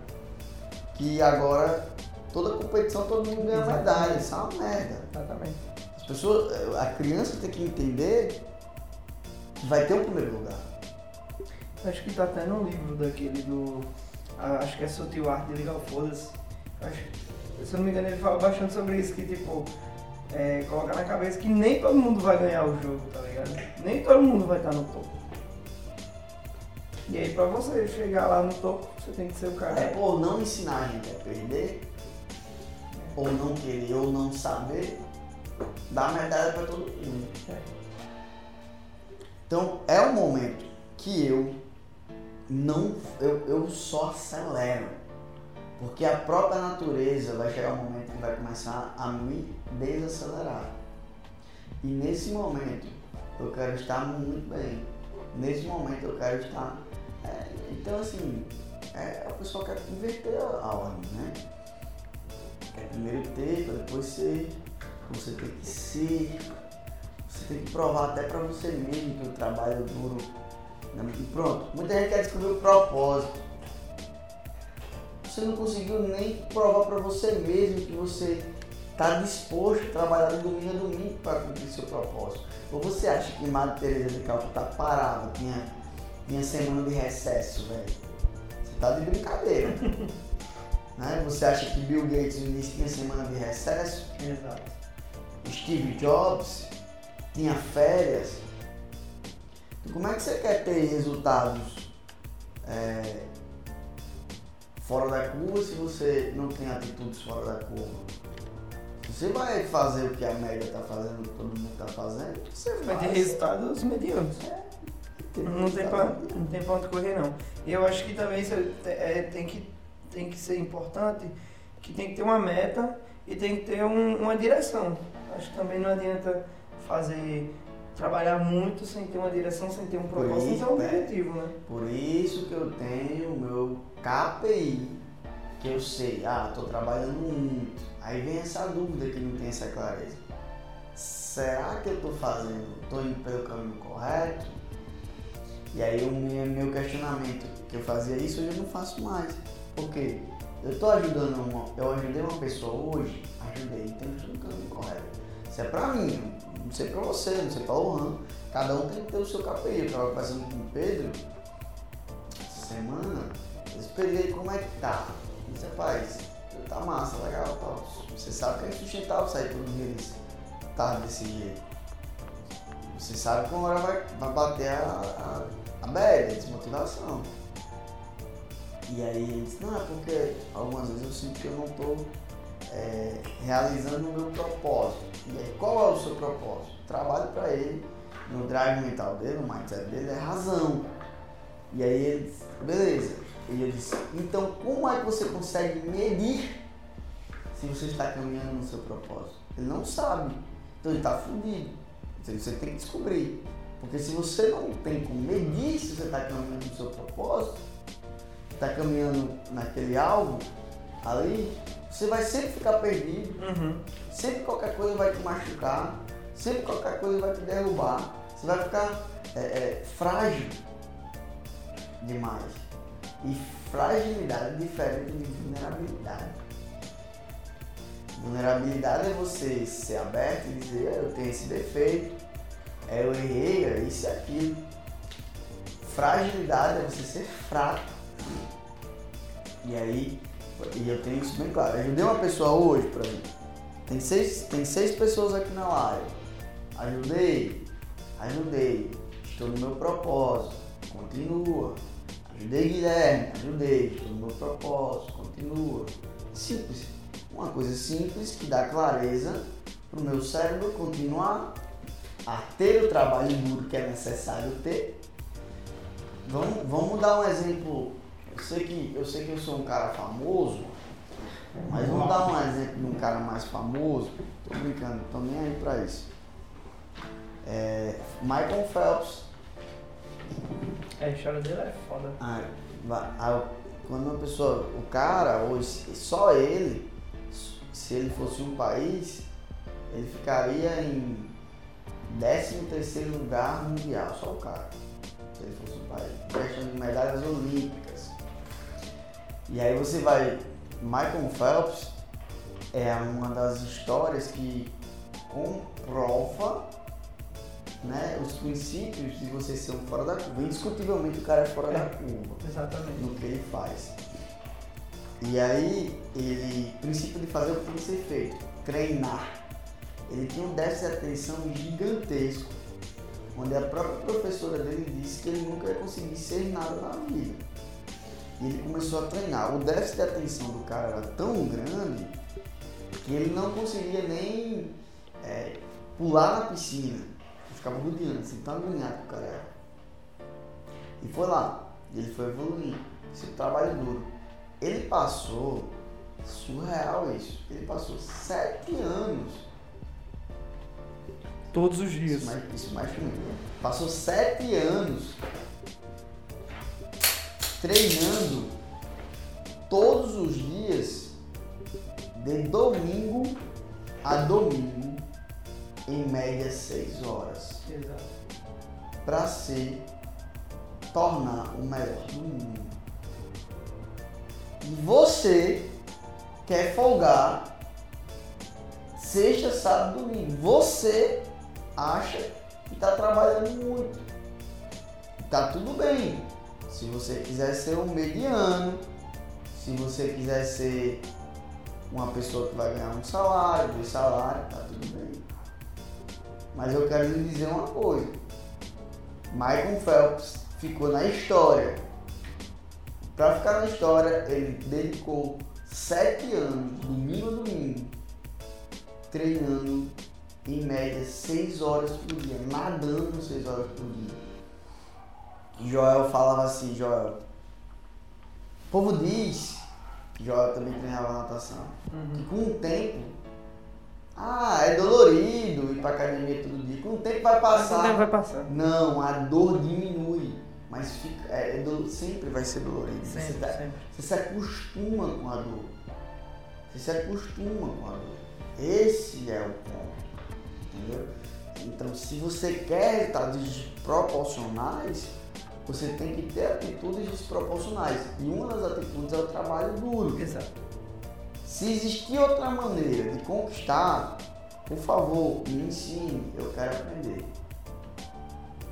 Que agora toda competição todo mundo ganha medalha. Isso é uma merda. Exatamente. As pessoas, a criança tem que entender que vai ter um primeiro lugar. Acho que tá até no livro daquele do. ah, Acho que é Sutil Arte de Ligar o Foda-se. Acho- Se eu não me engano, ele fala bastante sobre isso, que tipo, é, colocar na cabeça que nem todo mundo vai ganhar o jogo, tá ligado? Nem todo mundo vai estar no topo. E aí pra você chegar lá no topo, você tem que ser o cara. É, ou não ensinar a gente a perder, ou não querer, ou não saber, dar medalha para todo mundo. É. Então é um momento que eu não, eu, eu só acelero. Porque a própria natureza vai chegar um momento que vai começar a me desacelerar. E nesse momento eu quero estar muito bem. Nesse momento eu quero estar. é, então assim, é, a pessoa quer inverter a, ordem, né? Quer primeiro ter, para depois ser. Você tem que ser. Você tem que provar até para você mesmo que o trabalho é duro. Pronto, muita gente quer descobrir o propósito. Você não conseguiu nem provar para você mesmo que você está disposto a trabalhar de domingo a domingo para cumprir seu propósito. Ou você acha que Madre Teresa de Calcutá parava, tinha, tinha semana de recesso, velho? Você tá de brincadeira. né? Você acha que Bill Gates no início tinha semana de recesso? Exato. Steve Jobs tinha férias. Como é que você quer ter resultados é, fora da curva se você não tem atitudes fora da curva? Você vai fazer o que a média está fazendo, o que todo mundo está fazendo, você Vai ter faz. resultados medianos. Não tem, pra, não tem pra onde correr não. E eu acho que também é- é- tem, que, tem que ser importante que tem que ter uma meta e tem que ter um- uma direção. Acho que também não adianta fazer trabalhar muito sem ter uma direção, sem ter um propósito, sem ter um isso, né? objetivo, né? Por isso que eu tenho o meu KPI, que eu sei, ah, estou trabalhando muito. Aí vem essa dúvida que não tem essa clareza. Será que eu estou fazendo, estou indo pelo caminho correto? E aí o meu, meu questionamento, que eu fazia isso, hoje eu não faço mais. Por quê? Eu estou ajudando uma, eu ajudei uma pessoa hoje, ajudei, então eu estou no caminho correto. Isso é pra mim, não sei pra você, não sei pra Lohan. Cada um tem que ter o seu KPI. Eu estava conversando com o Pedro essa semana, eu esperei como é que tá. Eu disse, rapaz, tá massa, legal. Você sabe que é insustentável sair todo dia tarde desse jeito. Você sabe que uma hora vai, vai bater a, a, a a desmotivação. E aí ele disse, não, é porque algumas vezes eu sinto que eu não estou realizando o meu propósito. E aí, qual é o seu propósito? Trabalho para ele, no drive mental dele, no mindset dele, é razão. E aí ele disse, beleza. E eu disse, então como é que você consegue medir se você está caminhando no seu propósito? Ele não sabe. Então ele está fudido. Então, Você tem que descobrir. Porque se você não tem como medir se você está caminhando no seu propósito, está caminhando naquele alvo ali, você vai sempre ficar perdido, Uhum. sempre qualquer coisa vai te machucar, sempre qualquer coisa vai te derrubar, você vai ficar é, é, frágil demais. E fragilidade é diferente de vulnerabilidade. Vulnerabilidade é você ser aberto e dizer, "É, eu tenho esse defeito, eu errei, é isso e aquilo. Fragilidade é você ser fraco. E aí, e eu tenho isso bem claro. Eu ajudei uma pessoa hoje, por exemplo. Tem seis, tem seis pessoas aqui na live. Ajudei, ajudei. Estou no meu propósito. Continua. Ajudei Guilherme, ajudei. Estou no meu propósito. Continua. Simples. Uma coisa simples que dá clareza para o meu cérebro continuar a ter o trabalho duro que é necessário ter. Vamos, vamos dar um exemplo Eu sei que eu, sei que eu sou um cara famoso, mas vamos dar um exemplo de um cara mais famoso. Tô brincando, tô nem aí pra isso. É, Michael Phelps. É, a história dele é foda. Ah, ah, quando uma pessoa, o cara, se- só ele, se ele fosse um país, ele ficaria em 13 terceiro lugar mundial, só o cara. Se ele fosse um país. Questão de medalhas olímpicas. E aí você vai. Michael Phelps é uma das histórias que comprova né, os princípios de você ser um fora da curva. Indiscutivelmente o cara é fora da curva Exatamente. no que ele faz. E aí, ele, princípio de fazer o que tem que ser feito, treinar. Ele tinha um déficit de atenção gigantesco, onde a própria professora dele disse que ele nunca ia conseguir ser nada na vida. E ele começou a treinar. O déficit de atenção do cara era tão grande que ele não conseguia nem é, pular na piscina. Ele ficava rodeando, assim, tão agoniado o cara era. E foi lá. E ele foi evoluindo. Esse trabalho duro. Ele passou, surreal isso, ele passou sete anos. Todos os Isso dias. mais, isso mais que muito. Passou sete anos treinando todos os dias, de domingo a domingo, em média seis horas. Exato. para ser tornar o melhor do mundo. E você quer folgar sexta, sábado, domingo. Você acha que está trabalhando muito. Tá tudo bem. Se você quiser ser um mediano, se você quiser ser uma pessoa que vai ganhar um salário, dois salários, tá tudo bem. Mas eu quero lhe dizer uma coisa. Michael Phelps ficou na história. Para ficar na história, ele dedicou sete anos, domingo a domingo, treinando em média seis horas por dia, nadando seis horas por dia. Joel falava assim, Joel. O povo diz, Joel também treinava natação, que com o tempo, ah, é dolorido ir pra academia todo dia. Com o tempo vai Mas o passar. tempo vai passar. Não, a dor diminui, mas fica, é, é dolo- sempre vai ser dolorido. Sempre, você, tá- sempre. você se acostuma com a dor. Você se acostuma com a dor. Esse é o ponto. Entendeu? Então, se você quer resultados desproporcionais, você tem que ter atitudes desproporcionais. E uma das atitudes é o trabalho duro. Exato. Se existir outra maneira de conquistar, por favor, me ensine, eu quero aprender.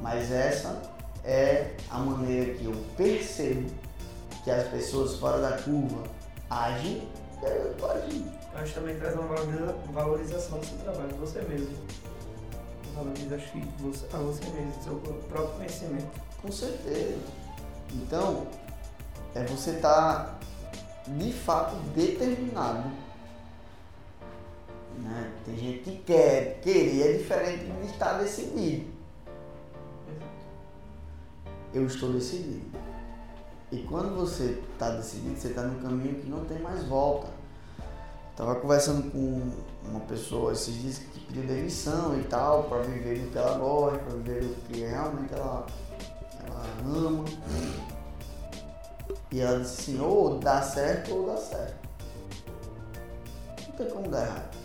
Mas essa é a maneira que eu percebo que as pessoas fora da curva agem e aí eu tô agindo. Acho que também traz uma valoriza- valorização do seu trabalho, de você mesmo. Valoriza, acho que você, a você mesmo, do seu próprio conhecimento. Com certeza. Então, é você estar de fato determinado. Né? Tem gente que quer, querer é diferente de estar decidido. Eu estou decidido. E quando você está decidido, você está no caminho que não tem mais volta. Estava conversando com uma pessoa esses dias que pediu demissão e tal, para viver do que ela gosta, para viver do que realmente ela, ela ama. E ela disse assim, ou dá certo ou dá certo. Não tem como dar errado.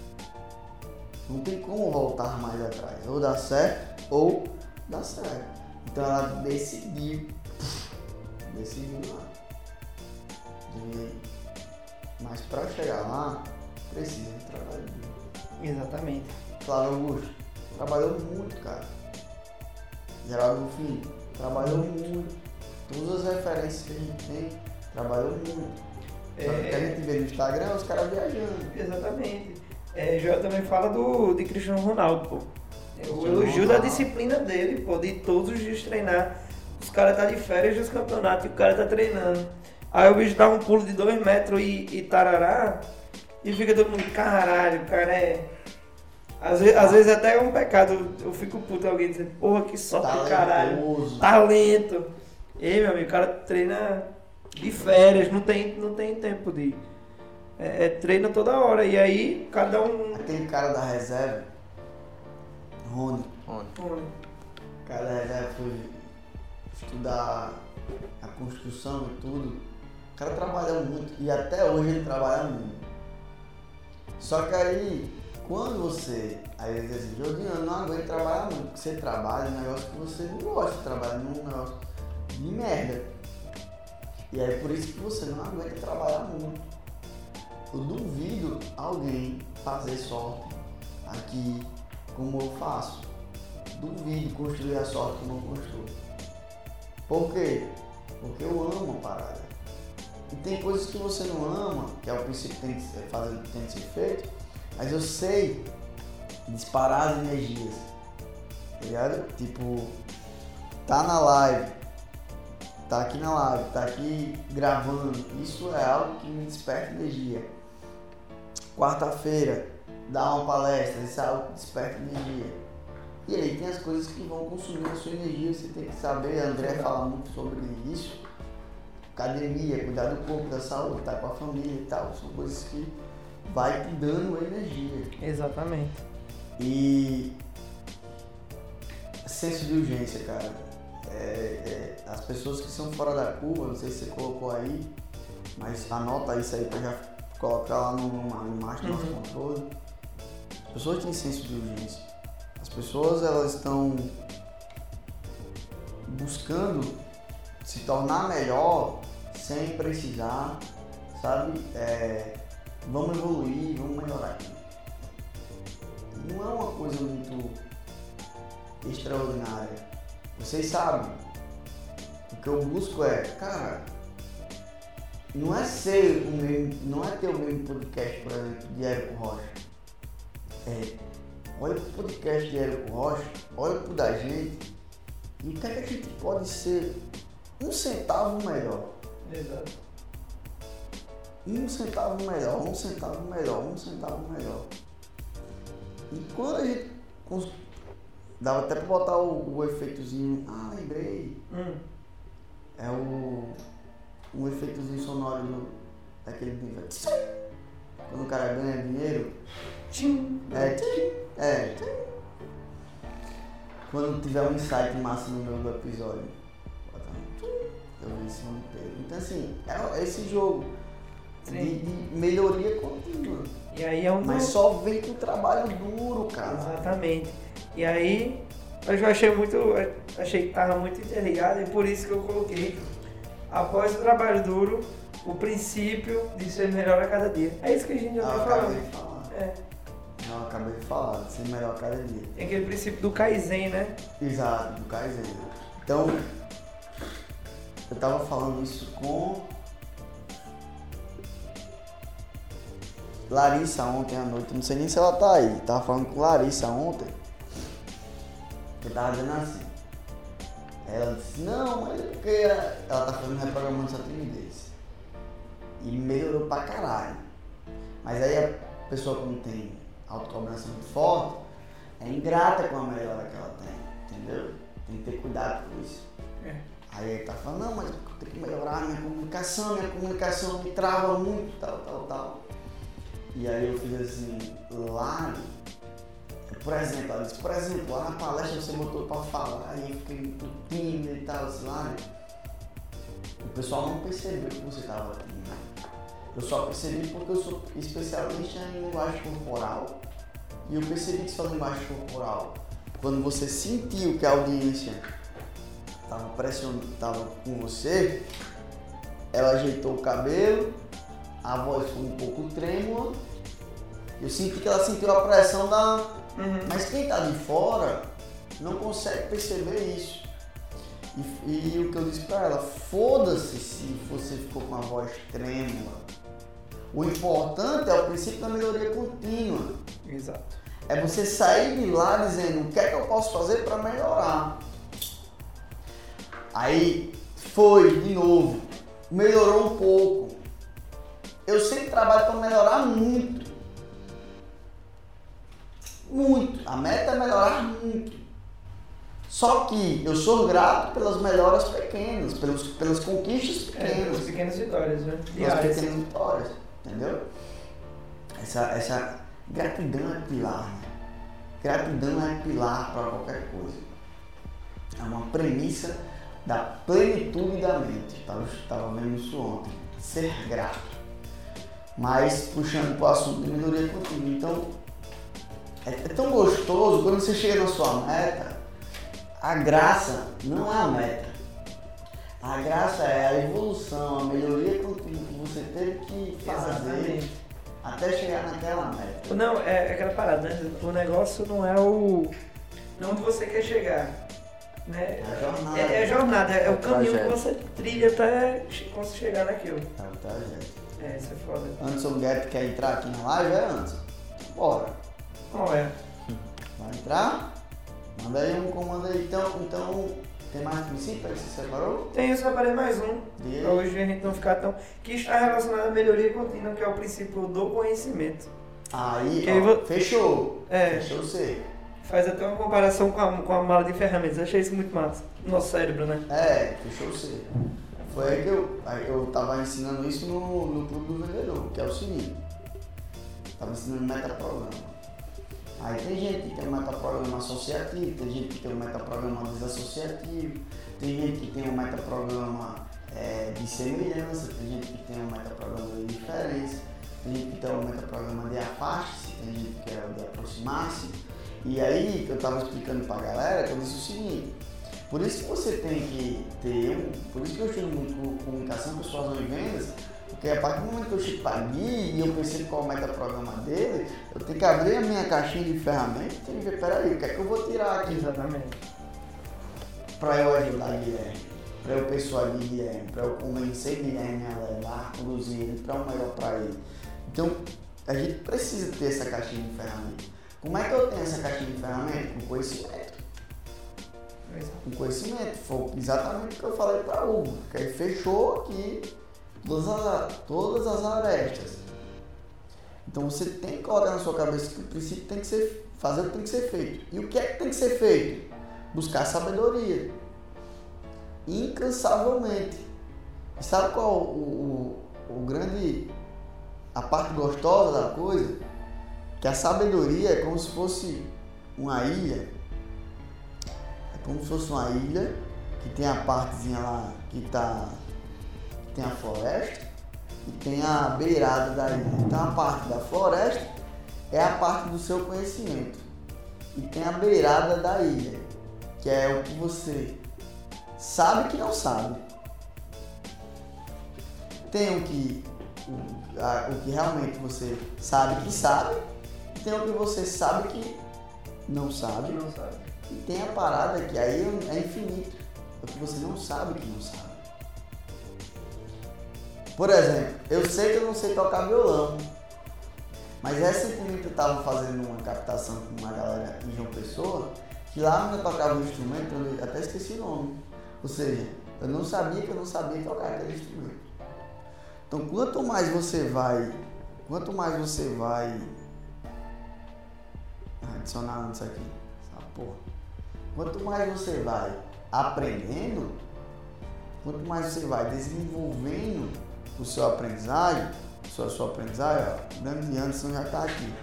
Não tem como voltar mais atrás. Ou dá certo ou dá certo. Então ela decidiu. Decidiu lá. Mas para chegar lá, precisa de trabalho. Exatamente. Flávio Augusto trabalhou muito, cara. Geraldo Filho trabalhou muito. Todas as referências que a gente tem, trabalhou muito. Só que o que a É, gente vê no Instagram, os caras viajando. exatamente. É, Joel também fala do, de Cristiano Ronaldo, pô. É, O elogio da disciplina dele, pô, de todos os dias treinar. Os caras tá de férias dos campeonatos e o cara tá treinando. Aí o bicho dá um pulo de dois metros e, e tarará, e fica todo mundo, caralho, o cara é. Às vezes, às vezes até é um pecado, eu fico puto alguém dizer, porra, que sorte do caralho. Talento. Ei, meu amigo, o cara treina de férias, não tem, não tem tempo de. É, é treino toda hora. E aí, cada um. Aquele cara da reserva, Rony, Onde? o cara da reserva foi estudar a construção e tudo. O cara trabalha muito e até hoje ele trabalha muito. Só que aí, quando você. Ele diz assim, Jordinho, eu não aguento trabalhar muito, porque você trabalha um negócio que você não gosta de trabalhar num negócio de merda. E aí por isso que você não aguenta trabalhar muito. Eu duvido alguém fazer sorte aqui como eu faço. Duvido construir a sorte como eu construo. Por quê? Porque eu amo a parada. E tem coisas que você não ama, que é o princípio que tem que ser, fazer, tem que ser feito, mas eu sei disparar as energias. Tá ligado? Tipo, tá na live, tá aqui na live, tá aqui gravando. Isso é algo que me desperta energia. Quarta-feira, dar uma palestra, isso é algo que desperta energia. E aí tem as coisas que vão consumir a sua energia, você tem que saber, André fala muito sobre isso. Academia, cuidar do corpo, da saúde, estar com a família e tal, são coisas que vai te dando energia. Exatamente. E senso de urgência, cara. É, é, as pessoas que são fora da curva, não sei se você colocou aí, mas anota isso aí pra já colocar lá no, no master do nosso Uhum. controle. As pessoas têm senso de urgência. As pessoas elas estão buscando se tornar melhor sem precisar, sabe? É, vamos evoluir, vamos melhorar aqui. Não é uma coisa muito extraordinária. Vocês sabem. O que eu busco é, cara, não é ser o mesmo, não é ter o mesmo podcast, por exemplo, de Érico Rocha. É, olha pro podcast de Érico Rocha, olha pro da gente, e o que é que a gente pode ser um centavo melhor. Exato. Um centavo melhor, um centavo melhor, um centavo melhor. E quando a gente. cons- Dava até pra botar o, o efeitozinho. Ah, lembrei. Hum. É o. Um efeitozinho sonoro do, daquele nível. Quando o cara ganha dinheiro. Tchim. É. tchim, É. tchim. Quando tiver um insight massa no meu do episódio. Eu vi esse inteiro. Então assim, é esse jogo. De, de melhoria contínua. E aí é um Mas só vem com trabalho duro, cara. Exatamente. E aí, eu já achei muito. Achei que tava muito interligado e por isso que eu coloquei. Após o trabalho duro, o princípio de ser melhor a cada dia. É isso que a gente já Ah, tá eu acabei falando. de falar. É. Não, eu acabei de falar, de ser melhor a cada dia. Tem aquele princípio do Kaizen, né? Exato, do Kaizen. Então, eu tava falando isso com Larissa ontem à noite, não sei nem se ela tá aí. Tava falando com Larissa ontem. Eu tava dizendo assim. Ela disse, não, mas é porque ela tá fazendo reprogramando sua timidez. E melhorou pra caralho. Mas aí a pessoa quando tem autocobrança muito forte, é ingrata com a melhora que ela tem, entendeu? Tem que ter cuidado com isso. É. Aí ele tá falando, não, mas eu tenho que melhorar a minha comunicação, minha comunicação me trava muito, tal, tal, tal. E aí eu fiz assim, Lari, por exemplo, ela disse, por exemplo, lá na palestra você botou pra falar e eu fiquei muito tímido e tal, assim, Lari, o pessoal não percebeu que você tava tímido. Eu só percebi porque eu sou especialista em linguagem corporal e eu percebi que sua linguagem corporal, quando você sentiu que a audiência estava pressionando, tava com você, ela ajeitou o cabelo, a voz foi um pouco trêmula, eu senti que ela sentiu a pressão da. Uhum. Mas quem tá de fora não consegue perceber isso. E, e o que eu disse pra ela, foda-se se você ficou com a voz trêmula. O importante é o princípio da melhoria contínua. Exato. É você sair de lá dizendo o que é que eu posso fazer para melhorar. Aí foi de novo, melhorou um pouco. Eu sempre trabalho para melhorar muito. Muito. A meta é melhorar muito. Só que eu sou grato pelas melhoras pequenas, pelos, pelas conquistas É, pelas pequenas, pequenas vitórias, né? pelas pequenas vitórias, entendeu? Essa, essa gratidão é pilar, né? Gratidão é pilar para qualquer coisa. É uma premissa da plenitude da mente. Estava vendo isso ontem. Ser grato. Mas puxando para o assunto de melhoria contínua. Então, é, é tão gostoso quando você chega na sua meta, a graça não é a meta. A graça é a evolução, a melhoria contínua que você teve que fazer Exatamente. até chegar naquela meta. Não, é, é aquela parada, né? O negócio não é o. Não onde você quer chegar. Né? É a jornada. É, é a jornada, é, o caminho que você trilha até você chegar naquilo. É o trajeto. É, isso é foda. Anderson Guedes quer entrar aqui na live, é Anderson? Bora. Não é. Vai entrar? Manda aí um comando aí. Então, então tem mais princípio aí que você separou? Tem, eu separei mais um. Pra hoje a gente não ficar tão. Que está relacionado à melhoria contínua, que é o princípio do conhecimento. Aí, ó, vo- fechou. É. Fechou você. Faz até uma comparação com a, com a mala de ferramentas. Achei isso muito massa. Nosso cérebro, né? É, fechou você. Foi aí que eu, aí eu tava ensinando isso no, no Clube do Vendedor, que é o seguinte. Tava ensinando metaprograma. Aí tem gente que tem um metaprograma associativo, tem gente que tem um metaprograma desassociativo, tem gente que tem um metaprograma é, de semelhança, tem gente que tem um metaprograma de diferença, tem gente que tem um metaprograma de afaste-se, tem gente que é de aproximar-se. E aí eu tava explicando pra galera que eu disse o seguinte, por isso que você tem que ter. Por isso que eu estudo muito com- comunicação, persuasão e vendas, porque a partir do momento que eu para Gui e eu percebo qual é o metaprograma dele, eu tenho que abrir a minha caixinha de ferramentas e ver, peraí, o que é que eu vou tirar aqui Exatamente. para eu ajudar Guilherme, para eu persuadir Guilherme, para eu convencer Guilherme a levar, conduzir ele para um melhor para ele. Então, a gente precisa ter essa caixinha de ferramentas. Como é que eu tenho essa caixinha de ferramentas? Com conhecimento. Com conhecimento. Foi exatamente o que eu falei para o Hugo, que aí fechou aqui todas as, todas as arestas. Então você tem que colocar na sua cabeça que o princípio tem que ser, fazer o que tem que ser feito. E o que é que tem que ser feito? Buscar sabedoria. Incansavelmente. E sabe qual o, o, o grande. a parte gostosa da coisa? Que a sabedoria é como se fosse uma ilha é como se fosse uma ilha que tem a partezinha lá que tá. que tem a floresta e tem a beirada da ilha. Então a parte da floresta é a parte do seu conhecimento. E tem a beirada da ilha, que é o que você sabe que não sabe. Tem o que, o, a- o que realmente você sabe que sabe, e tem o que você sabe que não sabe. não sabe. E tem a parada que aí é infinito. É o que você não sabe que não sabe. Por exemplo, eu sei que eu não sei tocar violão. Mas recentemente eu estava fazendo uma captação com uma galera em João Pessoa, que lá eu tocava um instrumento, eu até esqueci o nome. Ou seja, eu não sabia que eu não sabia tocar aquele instrumento. Então quanto mais você vai, quanto mais você vai adicionar isso aqui, essa porra. Quanto mais você vai aprendendo, quanto mais você vai desenvolvendo o seu aprendizagem, sua, sua aprendizagem, ó, o Dani Anderson já está aqui.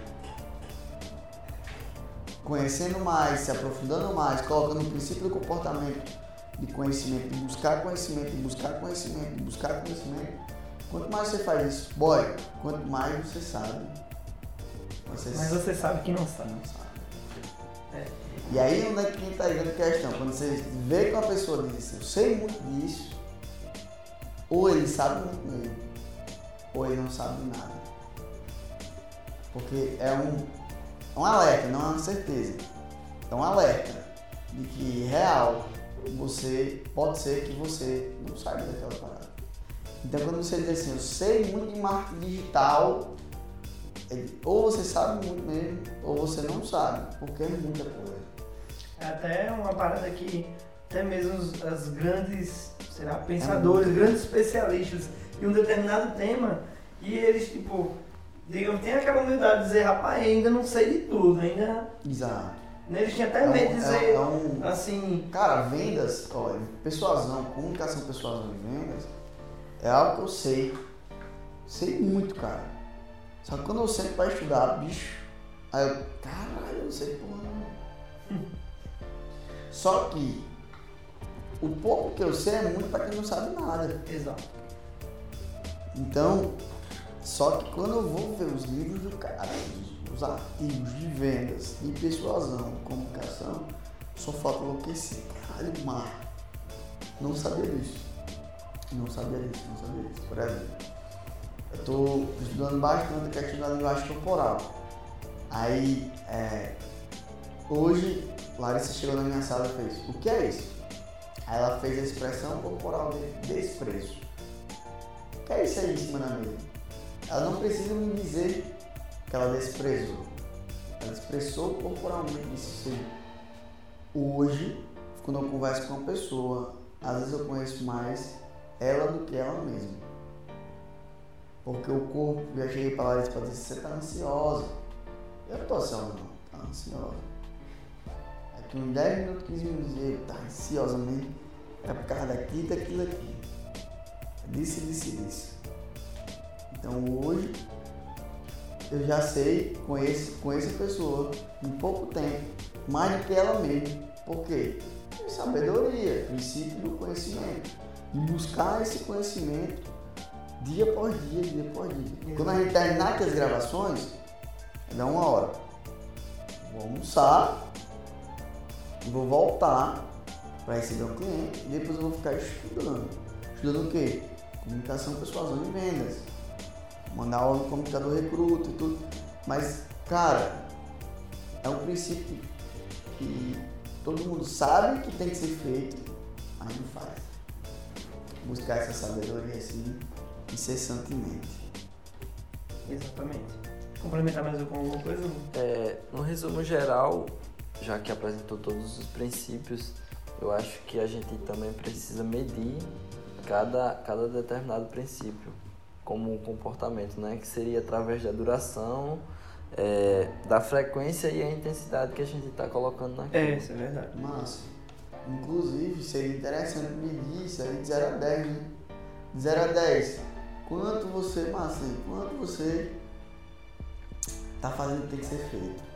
Conhecendo mais, se aprofundando mais, colocando o princípio do comportamento de conhecimento, de buscar conhecimento, de buscar conhecimento, de buscar conhecimento. Quanto mais você faz isso, boy, quanto mais você sabe. Você Mas você sabe que não sabe. não sabe. E aí onde é que entra a grande questão? Quando você vê que uma pessoa diz assim, eu sei muito disso, ou ele sabe muito mesmo, ou ele não sabe nada. Porque é um, é um alerta, não é uma certeza. É um alerta de que real você pode ser que você não saiba daquela parada. Então quando você diz assim, eu sei muito de marketing digital, ou você sabe muito mesmo, ou você não sabe, porque é muita coisa. É até uma parada que até mesmo os- as grandes, sei lá, É pensadores, grandes especialistas em um determinado tema, e eles, tipo, digam, tem aquela humildade de dizer, rapaz, ainda não sei de tudo, ainda. Exato. Neles tinha até É medo de é- dizer, é um- assim, Cara, vendas, olha, persuasão, comunicação, persuasão e vendas é algo que eu sei. Sei muito, cara. Só que quando eu sento pra estudar, bicho, aí eu, caralho, eu não sei porra não. Só que o pouco que eu sei é muito pra quem não sabe nada. exato. Então, só que quando eu vou ver os livros do cara, os, os artigos de vendas, de persuasão, comunicação, só falta enlouquecer. Caralho, mar. Não sabia disso. Não sabia disso, não sabia disso. Por exemplo, eu estou estudando bastante a questão da linguagem corporal. Aí, é, hoje, Larissa chegou na minha sala e fez, o que é isso? Aí ela fez a expressão corporal de desprezo. O que é isso aí em cima da mesa? Ela não precisa me dizer que ela desprezou. Ela expressou corporalmente isso sim. Hoje, quando eu converso com uma pessoa, às vezes eu conheço mais ela do que ela mesma. Porque o corpo, já cheguei pra Larissa pra dizer, você tá ansiosa. Eu não tô ansiosa não, tá ansiosa. Uns 10 minutos, 15 minutos, eu, tá ansiosa mesmo. É por causa daqui, daquilo aqui. Disse, disse, disse. Então hoje eu já sei, conheço, conheço a pessoa em pouco tempo, mais do que ela mesma. Por quê? Sabedoria, princípio do conhecimento. E buscar esse conhecimento dia após dia, dia após dia. Quando a gente terminar aqui as gravações, dá uma hora. Vou almoçar, vou voltar para receber um cliente e depois eu vou ficar estudando. Estudando o quê? Comunicação, persuasão e vendas. Mandar aula no computador recruta e tudo. Mas, cara, é um princípio que todo mundo sabe que tem que ser feito, mas não faz. Buscar essa sabedoria assim, incessantemente. Exatamente. Complementar mais com alguma coisa? É, no resumo geral, já que apresentou todos os princípios, eu acho que a gente também precisa medir cada, cada determinado princípio como um comportamento, né? Que seria através da duração, é, da frequência e a intensidade que a gente está colocando naquilo. É, isso é verdade. Massa. Inclusive, seria interessante medir isso aí de 0 a 10, né? De 0 a 10. Quanto você, massa, quanto você tá fazendo o que tem que ser feito?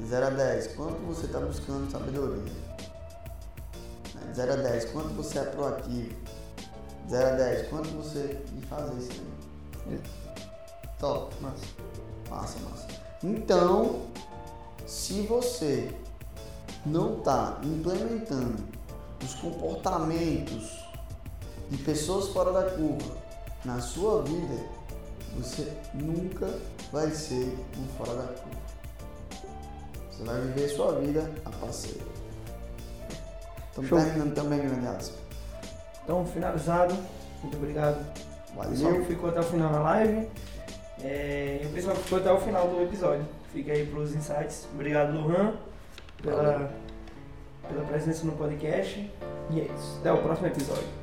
De 0 a 10, quanto você está buscando sabedoria? De 0 a 10, quanto você é proativo? De 0 a 10, quanto você fazer isso aí? Top. Massa. Massa, massa. Então, se você não está implementando os comportamentos de pessoas fora da curva na sua vida, você nunca vai ser um fora da curva. Você vai viver sua vida a passeio. Estamos Show. terminando também, grande Alisson. Então, finalizado. Muito obrigado. O pessoal que Valeu. ficou até o final na live. É, e o pessoal que ficou até o final do episódio. Fica aí pros insights. Obrigado, Luan, pela, Valeu. pela presença no podcast. E é isso. Até o próximo episódio.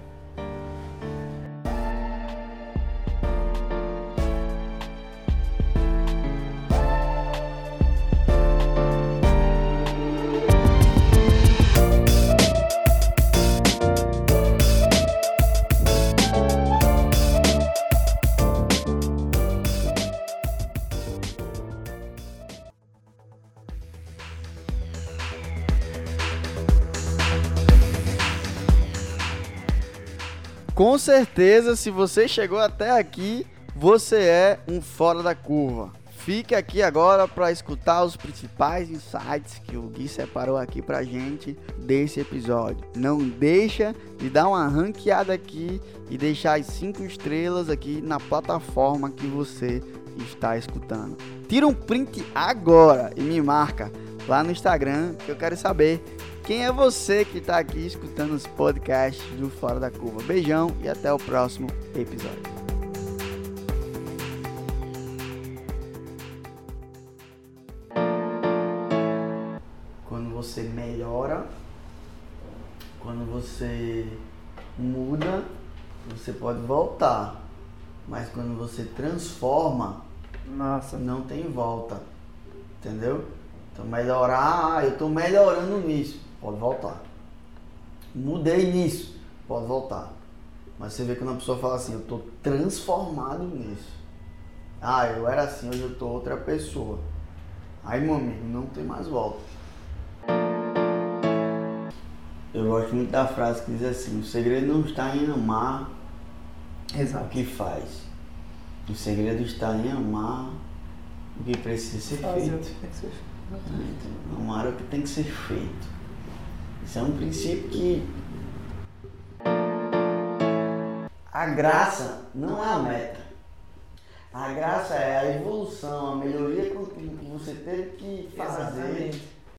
Com certeza, se você chegou até aqui, você é um fora da curva. Fique aqui agora para escutar os principais insights que o Gui separou aqui pra gente desse episódio. Não deixa de dar uma ranqueada aqui e deixar as cinco estrelas aqui na plataforma que você está escutando. Tira um print agora e me marca lá no Instagram que eu quero saber quem é você que está aqui escutando os podcasts do Fora da Curva. Beijão e até o próximo episódio. Quando você melhora, quando você muda, você pode voltar. Mas quando você transforma, Massa. não tem volta. Entendeu? Então melhorar, eu tô melhorando nisso, pode voltar. Mudei nisso, pode voltar. Mas você vê quando a pessoa fala assim, eu tô transformado nisso. Ah, eu era assim, hoje eu tô outra pessoa. Aí, meu amigo, não tem mais volta. Eu gosto muito da frase que diz assim, o segredo não está em amar o Exato. que faz. O segredo está em amar o que precisa ser Fazer o feito. que tem que ser feito. Amar o que tem que ser feito. Isso é um princípio que. A graça não é a meta. A graça é a evolução, a melhoria que você teve que fazer Exatamente.